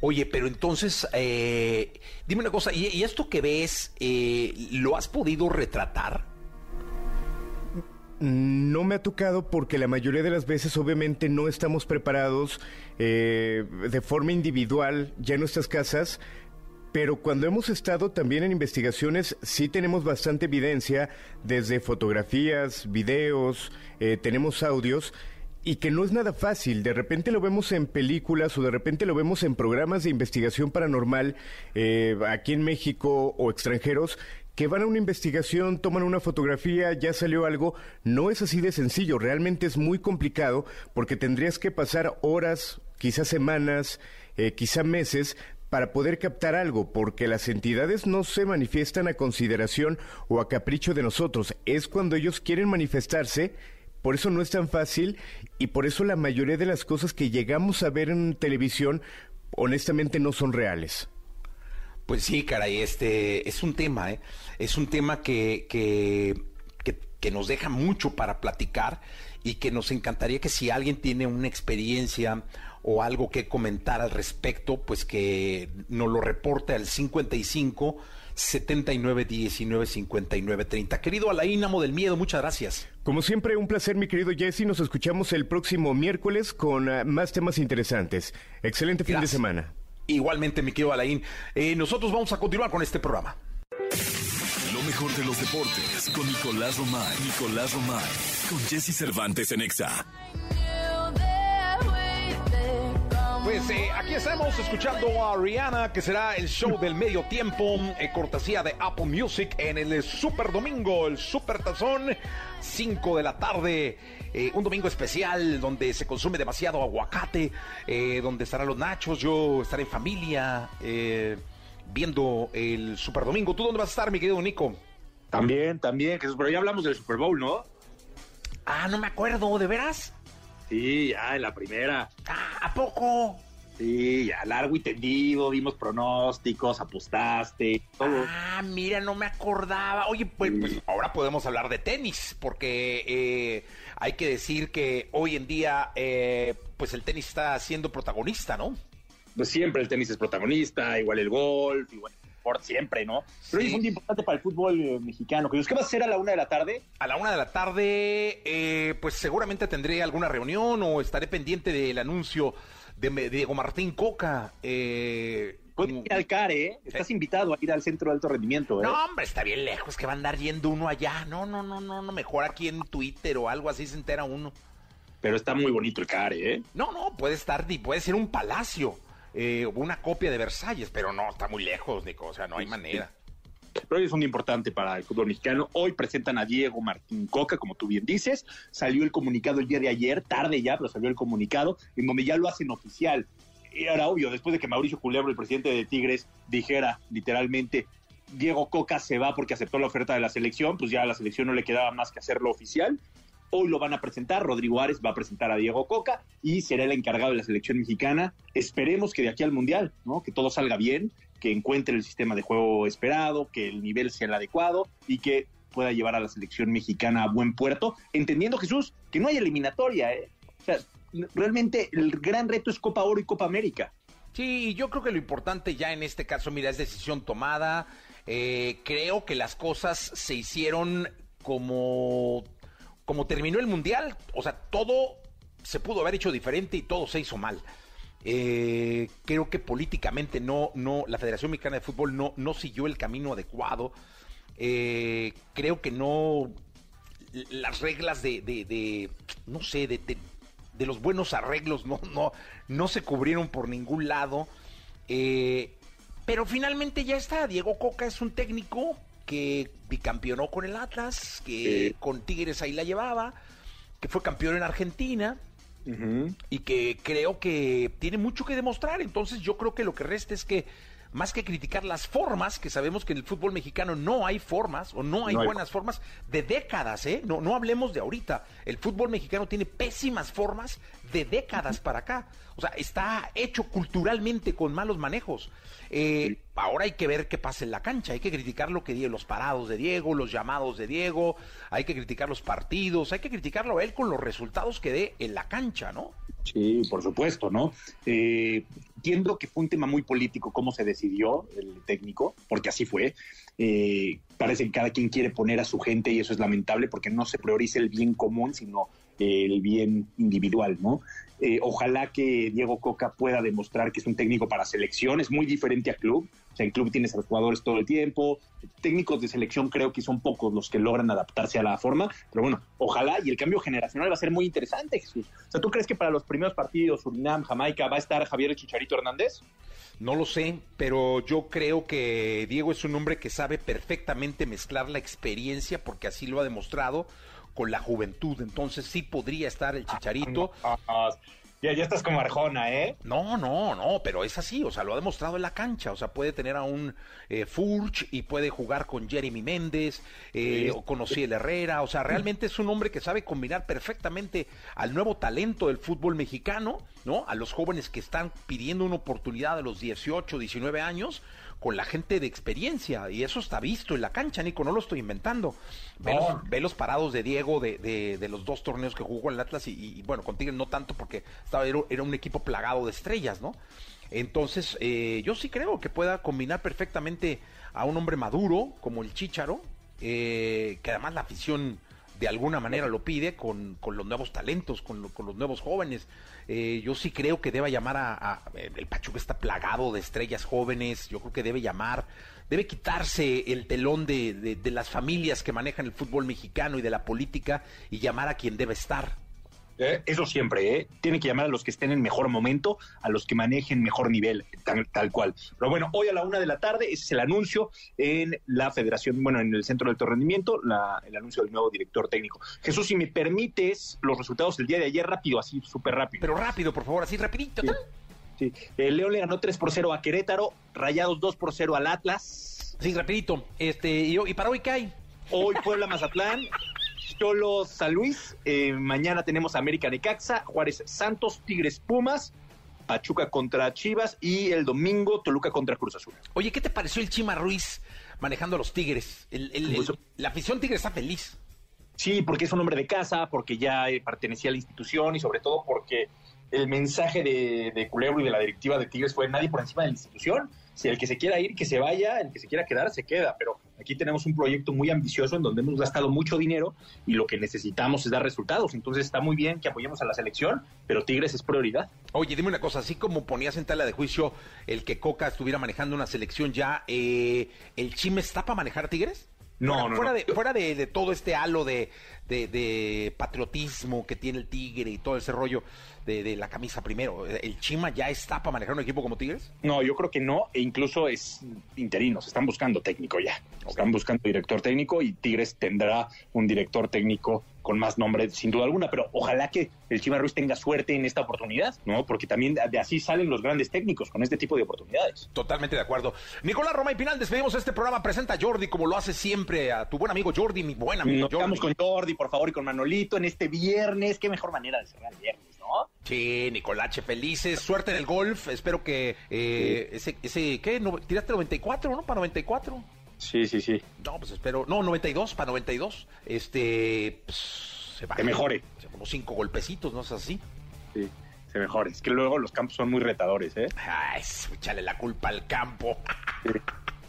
Oye, pero entonces, eh, dime una cosa, ¿y, esto que ves, eh, lo has podido retratar? No me ha tocado porque la mayoría de las veces obviamente no estamos preparados eh, de forma individual ya en nuestras casas, pero cuando hemos estado también en investigaciones sí tenemos bastante evidencia, desde fotografías, videos, tenemos audios y que no es nada fácil. De repente lo vemos en películas o de repente lo vemos en programas de investigación paranormal eh, aquí en México o extranjeros que van a una investigación, toman una fotografía, ya salió algo. No es así de sencillo, realmente es muy complicado porque tendrías que pasar horas, quizás semanas, eh, quizá meses para poder captar algo, porque las entidades no se manifiestan a consideración o a capricho de nosotros, es cuando ellos quieren manifestarse por eso no es tan fácil y por eso la mayoría de las cosas que llegamos a ver en televisión honestamente no son reales. Pues sí, caray, este es un tema, ¿eh? es un tema que, que, que, nos deja mucho para platicar y que nos encantaría que si alguien tiene una experiencia o algo que comentar al respecto, pues que nos lo reporte al 55 79 19 59 30. Querido Alain, amo del miedo, muchas gracias. Como siempre, un placer, mi querido Jesse. Nos escuchamos el próximo miércoles con ah, más temas interesantes. Excelente fin de semana. Igualmente, mi querido Alain. Eh, nosotros vamos a continuar con este programa. Lo mejor de los deportes con Nicolás Romay. Nicolás Romay. Con Jesse Cervantes en Exa. Pues eh, aquí estamos escuchando a Rihanna, que será el show del medio tiempo, eh, cortesía de Apple Music en el Super Domingo, el Super Tazón, 5 de la tarde. Eh, un domingo especial donde se consume demasiado aguacate, donde estarán los nachos, yo estaré en familia viendo el Super Domingo. ¿Tú dónde vas a estar, mi querido Nico? También, también, Jesús, pero ya hablamos del Super Bowl, ¿no? Ah, no me acuerdo, ¿de veras? Sí, ya en la primera. Ah, ¿A poco? Sí, ya largo y tendido, dimos pronósticos, apostaste, todo. Ah, mira, no me acordaba. Oye, pues, pues ahora podemos hablar de tenis, porque eh, hay que decir que hoy en día, eh, pues el tenis está siendo protagonista, ¿no? Pues siempre el tenis es protagonista, igual el golf, igual por siempre, ¿no? Pero es un día importante para el fútbol eh, mexicano. ¿Qué va a ser a la una de la tarde? A la una de la tarde, eh, pues seguramente tendré alguna reunión o estaré pendiente del anuncio de Diego Martín Coca. Eh, Puedes ir al CARE, ¿eh? Estás invitado a ir al centro de alto rendimiento, ¿eh? No, hombre, está bien lejos que va a andar yendo uno allá. No, no, no, no, no, mejor aquí en Twitter o algo así se entera uno. Pero está muy bonito el CARE, ¿eh? No, no, puede estar, puede ser un palacio, eh, una copia de Versalles, pero no, está muy lejos, Nico, o sea, no hay manera. Pero hoy es un día importante para el fútbol mexicano. Hoy presentan a Diego Martín Coca, como tú bien dices. Salió el comunicado el día de ayer, tarde ya, pero salió el comunicado, en donde ya lo hacen oficial. Y era obvio, después de que Mauricio Culebro, el presidente de Tigres, dijera literalmente, Diego Coca se va porque aceptó la oferta de la selección, pues ya a la selección no le quedaba más que hacerlo oficial. Hoy lo van a presentar, Rodrigo Ares va a presentar a Diego Coca y será el encargado de la selección mexicana. Esperemos que de aquí al Mundial, ¿no? Que todo salga bien, que encuentre el sistema de juego esperado, que el nivel sea el adecuado y que pueda llevar a la selección mexicana a buen puerto, entendiendo Jesús que no hay eliminatoria, ¿eh? O sea, realmente el gran reto es Copa Oro y Copa América. Sí, yo creo que lo importante ya en este caso, mira, es decisión tomada. Eh, creo que las cosas se hicieron como, como terminó el Mundial. O sea, todo se pudo haber hecho diferente y todo se hizo mal. Eh, creo que políticamente no, no, la Federación Mexicana de Fútbol no, no siguió el camino adecuado. Eh, creo que no las reglas de, de, no sé, de, de, los buenos arreglos no, no, no se cubrieron por ningún lado. Eh, pero finalmente ya está. Diego Coca es un técnico que bicampeonó con el Atlas, que con Tigres ahí la llevaba, que fue campeón en Argentina y que creo que tiene mucho que demostrar. Entonces yo creo que lo que resta es que más que criticar las formas, que sabemos que en el fútbol mexicano no hay formas o no hay buenas formas de décadas, ¿eh? No, no hablemos de ahorita. El fútbol mexicano tiene pésimas formas de décadas para acá. O sea, está hecho culturalmente con malos manejos. Eh, ahora hay que ver qué pasa en la cancha. Hay que criticar lo que dio los parados de Diego, los llamados de Diego. Hay que criticar los partidos. Hay que criticarlo a él con los resultados que dé en la cancha, ¿no? Sí, por supuesto, ¿no? Eh, entiendo que fue un tema muy político cómo se decidió el técnico, porque así fue. Eh, parece que cada quien quiere poner a su gente y eso es lamentable porque no se prioriza el bien común, sino el bien individual, ¿no? Eh, ojalá que Diego Coca pueda demostrar que es un técnico para selección, es muy diferente a club, sea, en club tienes a los jugadores todo el tiempo, técnicos de selección creo que son pocos los que logran adaptarse a la forma, pero bueno, ojalá y el cambio generacional va a ser muy interesante, Jesús. O sea, ¿tú crees que para los primeros partidos, Surinam, Jamaica, va a estar Javier Chicharito Hernández? No lo sé, pero yo creo que Diego es un hombre que sabe perfectamente mezclar la experiencia, porque así lo ha demostrado, con la juventud. Entonces sí podría estar el Chicharito. Ya, ya estás como Arjona, ¿eh? No, no, no, pero es así, o sea, lo ha demostrado en la cancha, o sea, puede tener a un eh, Furch y puede jugar con Jeremy Méndez eh, o con Ociel Herrera, o sea, realmente es un hombre que sabe combinar perfectamente al nuevo talento del fútbol mexicano, ¿no? A los jóvenes que están pidiendo una oportunidad a los 18, 19 años, con la gente de experiencia y eso está visto en la cancha, Nico, no lo estoy inventando. Ve, los, parados de Diego de, de, los dos torneos que jugó en el Atlas y, bueno, contigo no tanto porque estaba, era, un equipo plagado de estrellas, ¿no? Entonces, eh, yo sí creo que pueda combinar perfectamente a un hombre maduro como el Chicharo, eh, que además la afición de alguna manera lo pide con, con los nuevos talentos, con, con los nuevos jóvenes. Eh, yo sí creo que debe llamar a, El Pachuca está plagado de estrellas jóvenes. Yo creo que debe llamar. Debe quitarse el telón de, de las familias que manejan el fútbol mexicano y de la política y llamar a quien debe estar. Eh, eso siempre, ¿eh? Tiene que llamar a los que estén en mejor momento, a los que manejen mejor nivel, tal, cual. Pero bueno, hoy a la una de la tarde, ese es el anuncio en la federación, bueno, en el centro de alto rendimiento, el anuncio del nuevo director técnico. Jesús, si me permites los resultados del día de ayer, rápido, así, súper rápido. Pero rápido, por favor, así rapidito. Sí. Eh, León le ganó 3 por 0 a Querétaro, Rayados 2 por 0 al Atlas. Sí, rapidito. Este, y, y para hoy, ¿qué hay? Hoy Puebla Mazatlán, Cholo San Luis. Eh, mañana tenemos América Necaxa, Juárez Santos, Tigres Pumas, Pachuca contra Chivas y el domingo Toluca contra Cruz Azul. Oye, ¿qué te pareció el Chima Ruiz manejando a los Tigres? La afición Tigre está feliz. Sí, porque es un hombre de casa, porque ya eh, pertenecía a la institución y sobre todo porque el mensaje de, de Culebro y de la directiva de Tigres fue nadie por encima de la institución si el que se quiera ir, que se vaya, el que se quiera quedar, se queda, pero aquí tenemos un proyecto muy ambicioso en donde hemos gastado mucho dinero y lo que necesitamos es dar resultados. Entonces está muy bien que apoyemos a la selección, pero Tigres es prioridad. Oye, dime una cosa, así como ponías en tela de juicio el que Coca estuviera manejando una selección ya, eh, ¿el Chime está para manejar Tigres? No, fuera, no, fuera no. De, fuera de, de todo este halo de, de- de patriotismo que tiene el Tigre y todo ese rollo de, de la camisa primero, ¿el Chima ya está para manejar un equipo como Tigres? No, yo creo que no, e incluso es interino, se están buscando técnico ya. Están buscando director técnico y Tigres tendrá un director técnico con más nombre, sin duda alguna, pero ojalá que el Chima Ruiz tenga suerte en esta oportunidad, ¿no? Porque también de así salen los grandes técnicos con este tipo de oportunidades. Totalmente de acuerdo. Nicolás Roma y Pinal, despedimos este programa. Presenta a Jordi como lo hace siempre a tu buen amigo Jordi, mi buen amigo Nos Jordi. quedamos con Jordi, por favor, y con Manolito en este viernes. Qué mejor manera de cerrar el viernes, ¿no? Sí, Nicolache, felices. Suerte en el golf. Espero que eh, ese, ese, ¿qué? No- tiraste 94, ¿no? Para 94. Sí, sí, sí. No, pues espero. No, 92, para 92. Este. pues, se va. Que mejore. Como cinco golpecitos, ¿no es así? Sí, se mejore. Es que luego los campos son muy retadores, ¿eh? Ay, échale la culpa al campo. Son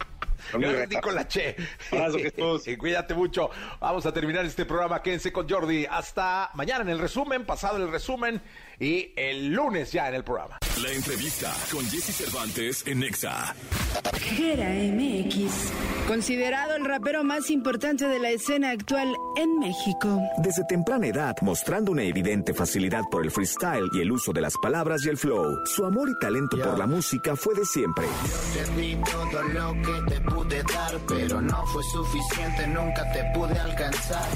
retadores. Nicolache. Abrazo, Jesús. Y Cuídate mucho. Vamos a terminar este programa. Quédense con Jordi. Hasta mañana en el resumen, pasado el resumen y el lunes ya en el programa. La entrevista con Jesse Cervantes en Nexa. Gera MX, considerado el rapero más importante de la escena actual en México. Desde temprana edad, mostrando una evidente facilidad por el freestyle y el uso de las palabras y el flow, su amor y talento por la música fue de siempre. Te di todo lo que te pude dar, pero no fue suficiente, nunca te pude alcanzar.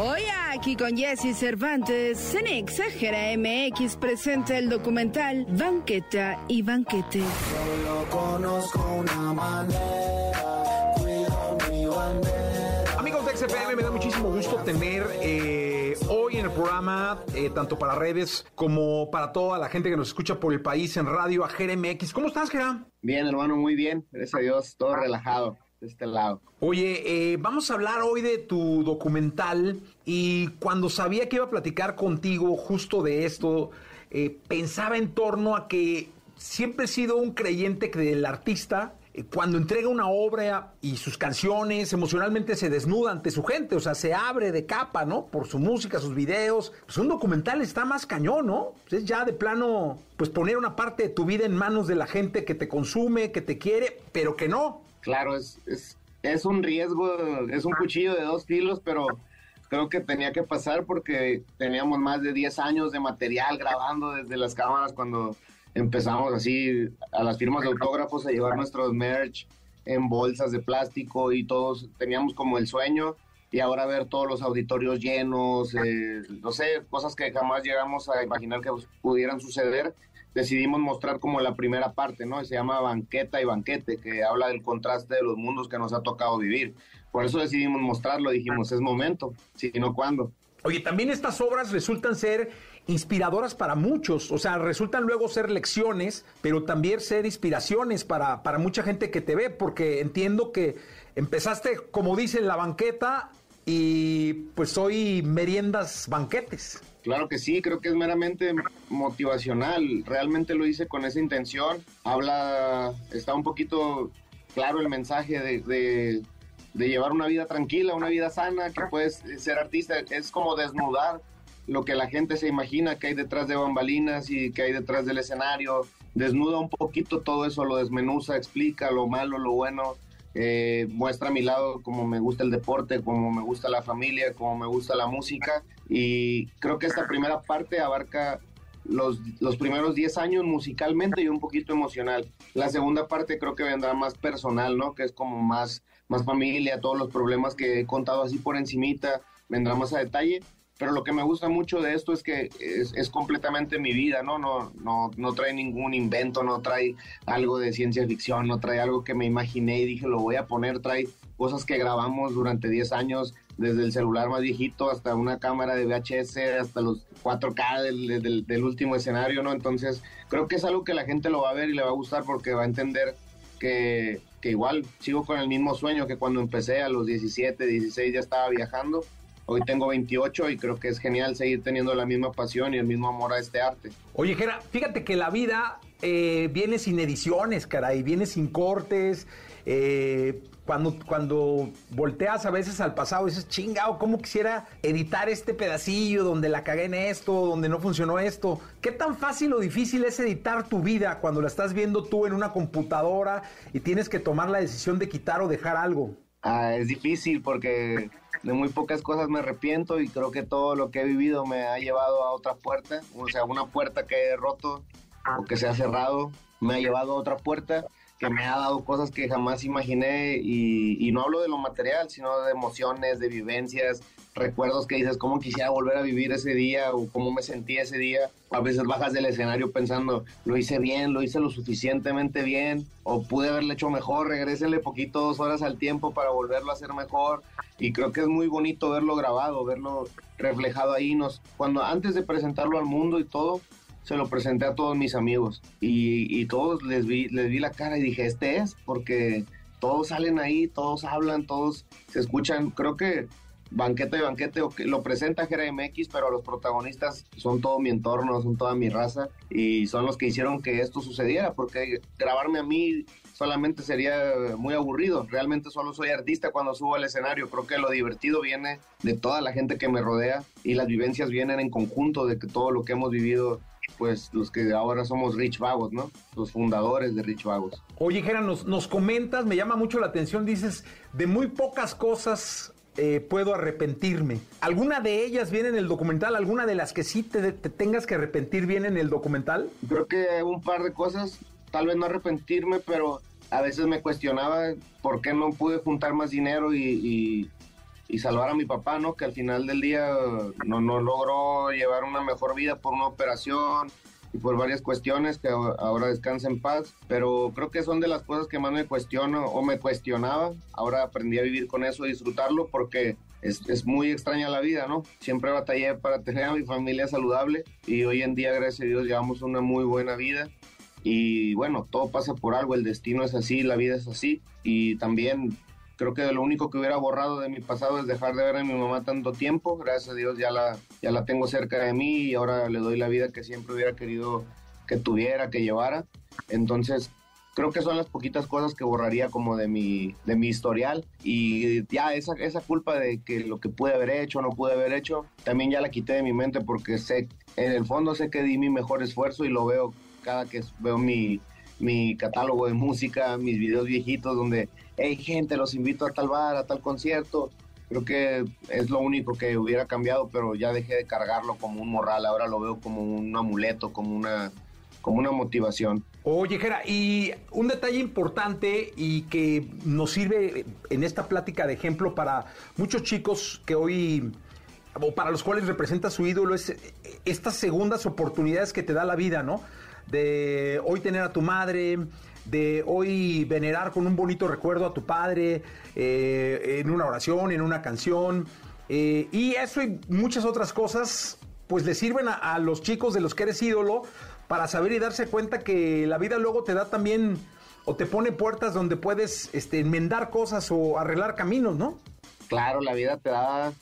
Hoy aquí con Jesse Cervantes, en Exagera MX presenta el documental Banqueta y Banquete. Solo conozco una manera. Amigos me da muchísimo gusto tener eh, hoy en el programa, eh, tanto para redes como para toda la gente que nos escucha por el país en radio, a MX. ¿Cómo estás, Jera? Bien, hermano, muy bien. Gracias a Dios, todo relajado de este lado. Oye, eh, vamos a hablar hoy de tu documental y cuando sabía que iba a platicar contigo justo de esto, pensaba en torno a que siempre he sido un creyente del artista, cuando entrega una obra y sus canciones, emocionalmente se desnuda ante su gente, o sea, se abre de capa, ¿no? Por su música, sus videos. Pues un documental está más cañón, ¿no? Pues es ya de plano, pues poner una parte de tu vida en manos de la gente que te consume, que te quiere, pero que no. Claro, es, es, es un riesgo, es un cuchillo de dos filos, pero creo que tenía que pasar porque teníamos más de 10 años de material grabando desde las cámaras cuando empezamos así a las firmas de autógrafos a llevar nuestros merch en bolsas de plástico y todos teníamos como el sueño y ahora ver todos los auditorios llenos, eh, no sé, cosas que jamás llegamos a imaginar que pudieran suceder, decidimos mostrar como la primera parte, ¿no? Se llama Banqueta y Banquete, que habla del contraste de los mundos que nos ha tocado vivir. Por eso decidimos mostrarlo, dijimos, es momento, si no, ¿cuándo? Oye, también estas obras resultan ser inspiradoras para muchos, o sea, resultan luego ser lecciones, pero también ser inspiraciones para, para mucha gente que te ve, porque entiendo que empezaste, como dice, en la banqueta y pues hoy meriendas banquetes. Claro que sí, creo que es meramente motivacional. Realmente lo hice con esa intención. Habla, está un poquito claro el mensaje de, de, de llevar una vida tranquila, una vida sana, que puedes ser artista. Es como desnudar lo que la gente se imagina que hay detrás de bambalinas y que hay detrás del escenario. Desnuda un poquito todo eso, lo desmenuza, explica lo malo, lo bueno. Eh, muestra a mi lado como me gusta el deporte, como me gusta la familia, como me gusta la música y creo que esta primera parte abarca los, los primeros 10 años musicalmente y un poquito emocional. La segunda parte creo que vendrá más personal, ¿no? Que es como más, más familia, todos los problemas que he contado así por encimita, vendrá más a detalle. Pero lo que me gusta mucho de esto es que es, es completamente mi vida, ¿no? No, no, no trae ningún invento, no trae algo de ciencia ficción, no trae algo que me imaginé y dije lo voy a poner, trae cosas que grabamos durante 10 años, desde el celular más viejito hasta una cámara de VHS, hasta los 4K del, del, del, último escenario, ¿no? Entonces, creo que es algo que la gente lo va a ver y le va a gustar porque va a entender que, que igual sigo con el mismo sueño que cuando empecé a los 17, 16 ya estaba viajando. Hoy tengo 28 y creo que es genial seguir teniendo la misma pasión y el mismo amor a este arte. Oye, Jera, fíjate que la vida eh, viene sin ediciones, caray, viene sin cortes. Eh, cuando, cuando volteas a veces al pasado dices, chingao, ¿cómo quisiera editar este pedacillo donde la cagué en esto, donde no funcionó esto? ¿Qué tan fácil o difícil es editar tu vida cuando la estás viendo tú en una computadora y tienes que tomar la decisión de quitar o dejar algo? Ah, es difícil porque de muy pocas cosas me arrepiento y creo que todo lo que he vivido me ha llevado a otra puerta, o sea, una puerta que he roto o que se ha cerrado, me ha llevado a otra puerta que me ha dado cosas que jamás imaginé y, no hablo de lo material, sino de emociones, de vivencias, recuerdos que dices, cómo quisiera volver a vivir ese día o cómo me sentí ese día. A veces bajas del escenario pensando, lo hice bien, lo hice lo suficientemente bien o pude haberle hecho mejor, regrésenle poquito, dos horas al tiempo para volverlo a hacer mejor. Y creo que es muy bonito verlo grabado, verlo reflejado ahí. Nos, cuando antes de presentarlo al mundo y todo, se lo presenté a todos mis amigos y, todos les vi, les vi la cara y dije, este es, porque todos salen ahí, todos hablan, todos se escuchan. Creo que banquete de banquete lo presenta Jera MX, pero los protagonistas son todo mi entorno, son toda mi raza y son los que hicieron que esto sucediera, porque grabarme a mí solamente sería muy aburrido. Realmente solo soy artista cuando subo al escenario. Creo que lo divertido viene de toda la gente que me rodea y las vivencias vienen en conjunto de que todo lo que hemos vivido pues los que ahora somos Rich Vagos, ¿no? Los fundadores de Rich Vagos. Oye, Gera, nos, nos comentas, me llama mucho la atención, dices, de muy pocas cosas eh, puedo arrepentirme. ¿Alguna de ellas viene en el documental? ¿Alguna de las que sí te, tengas que arrepentir viene en el documental? Creo que un par de cosas, tal vez no arrepentirme, pero a veces me cuestionaba por qué no pude juntar más dinero y, y salvar a mi papá, ¿no? Que al final del día no, no logró llevar una mejor vida por una operación y por varias cuestiones que ahora descansa en paz, pero creo que son de las cosas que más me cuestiono o me cuestionaba. Ahora aprendí a vivir con eso, y disfrutarlo porque es, es, muy extraña la vida, ¿no? Siempre batallé para tener a mi familia saludable y hoy en día, gracias a Dios, llevamos una muy buena vida. Y bueno, todo pasa por algo, el destino es así, la vida es así. Y también Creo que lo único que hubiera borrado de mi pasado es dejar de ver a mi mamá tanto tiempo. Gracias a Dios ya la, ya la tengo cerca de mí y ahora le doy la vida que siempre hubiera querido que tuviera, que llevara. Entonces, creo que son las poquitas cosas que borraría como de mi, de mi historial y ya esa, esa culpa de que lo que pude haber hecho no pude haber hecho, también ya la quité de mi mente porque sé, en el fondo sé que di mi mejor esfuerzo y lo veo cada que veo mi, mi catálogo de música, mis videos viejitos donde hey gente, los invito a tal bar, a tal concierto. Creo que es lo único que hubiera cambiado, pero ya dejé de cargarlo como un morral, ahora lo veo como un amuleto, como una, como una motivación. Oye, Jera, y un detalle importante y que nos sirve en esta plática de ejemplo para muchos chicos que hoy, o para los cuales representa su ídolo, es estas segundas oportunidades que te da la vida, ¿no? De hoy tener a tu madre, de hoy venerar con un bonito recuerdo a tu padre, eh, en una oración, en una canción. Eh, y eso y muchas otras cosas, pues le sirven a, los chicos de los que eres ídolo para saber y darse cuenta que la vida luego te da también o te pone puertas donde puedes este, enmendar cosas o arreglar caminos, ¿no? Claro, la vida te da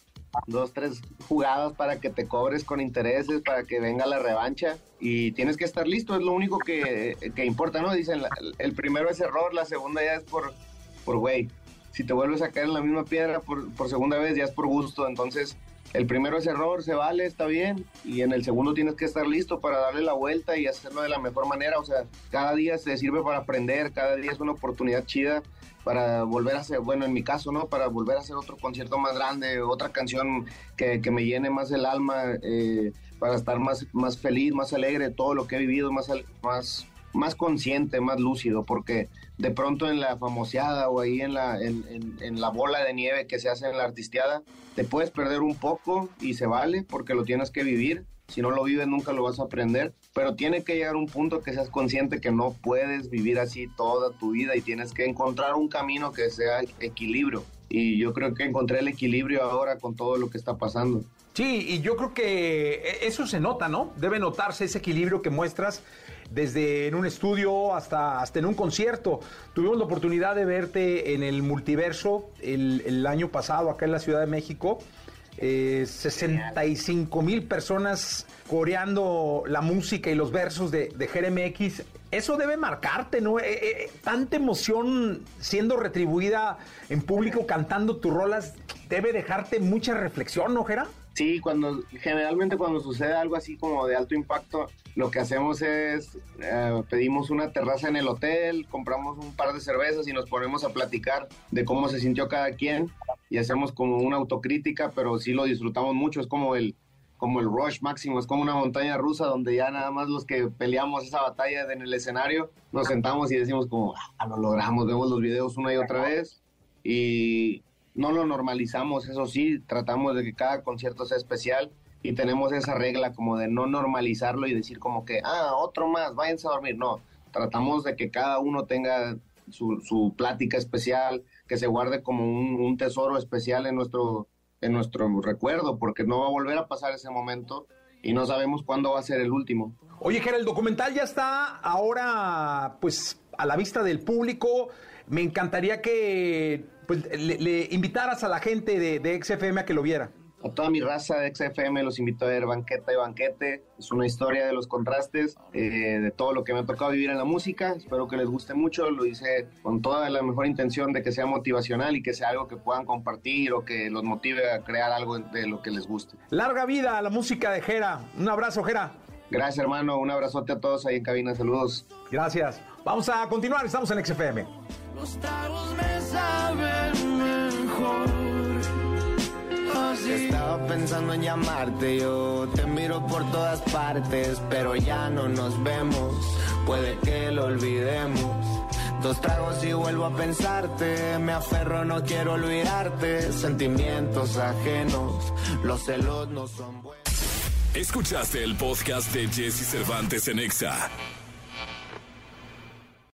dos, tres jugadas para que te cobres con intereses, para que venga la revancha y tienes que estar listo, es lo único que, importa, ¿no? Dicen, el primero es error, la segunda ya es por, por güey. Si te vuelves a caer en la misma piedra por, por segunda vez, ya es por gusto. Entonces, el primero es error, se vale, está bien. Y en el segundo tienes que estar listo para darle la vuelta y hacerlo de la mejor manera. O sea, cada día se sirve para aprender, cada día es una oportunidad chida para volver a hacer, bueno, en mi caso, ¿no? Para volver a hacer otro concierto más grande, otra canción que, que me llene más el alma. Eh, para estar más, más feliz, más alegre, todo lo que he vivido, más, más, más consciente, más lúcido, porque de pronto en la famoseada o ahí en la, en, en, la bola de nieve que se hace en la artisteada, te puedes perder un poco y se vale porque lo tienes que vivir. Si no lo vives nunca lo vas a aprender, pero tiene que llegar un punto que seas consciente que no puedes vivir así toda tu vida y tienes que encontrar un camino que sea equilibrio. Y yo creo que encontré el equilibrio ahora con todo lo que está pasando. Sí, y yo creo que e, eso se nota, ¿no? Debe notarse ese equilibrio que muestras desde en un estudio hasta, hasta en un concierto. Tuvimos la oportunidad de verte en el multiverso el, año pasado acá en la Ciudad de México. eh, 65 mil personas coreando la música y los versos de, de Jeremy X. Eso debe marcarte, ¿no? Eh, eh, tanta emoción siendo retribuida en público cantando tus rolas debe dejarte mucha reflexión, ¿no, Jera? Sí, cuando generalmente cuando sucede algo así como de alto impacto, lo que hacemos es eh, pedimos una terraza en el hotel, compramos un par de cervezas y nos ponemos a platicar de cómo se sintió cada quien y hacemos como una autocrítica, pero sí lo disfrutamos mucho, es como el como el rush máximo, es como una montaña rusa donde ya nada más los que peleamos esa batalla en el escenario nos sentamos y decimos como, ah, lo logramos, vemos los videos una y otra vez y no lo normalizamos, eso sí, tratamos de que cada concierto sea especial y tenemos esa regla como de no normalizarlo y decir como que, ah, otro más, váyanse a dormir. No, tratamos de que cada uno tenga su, su plática especial, que se guarde como un, un, tesoro especial en nuestro, en nuestro recuerdo, porque no va a volver a pasar ese momento y no sabemos cuándo va a ser el último. Oye, Jera, el documental ya está ahora, pues, a la vista del público. Me encantaría que pues, le, le invitaras a la gente de, de XFM a que lo viera a toda mi raza de XFM los invito a ver Banqueta y Banquete. Es una historia de los contrastes, eh, de todo lo que me ha tocado vivir en la música. Espero que les guste mucho. Lo hice con toda la mejor intención de que sea motivacional y que sea algo que puedan compartir o que los motive a crear algo de lo que les guste. Larga vida a la música de Jera. Un abrazo, Jera. Gracias, hermano. Un abrazote a todos ahí en cabina. Saludos. Gracias. Vamos a continuar. Estamos en XFM. Los tragos me saben mejor. Estaba pensando en llamarte, yo te miro por todas partes, pero ya no nos vemos, puede que lo olvidemos. Dos tragos y vuelvo a pensarte, me aferro, no quiero olvidarte, sentimientos ajenos, los celos no son buenos. Escuchaste el podcast de Jesse Cervantes en Exa.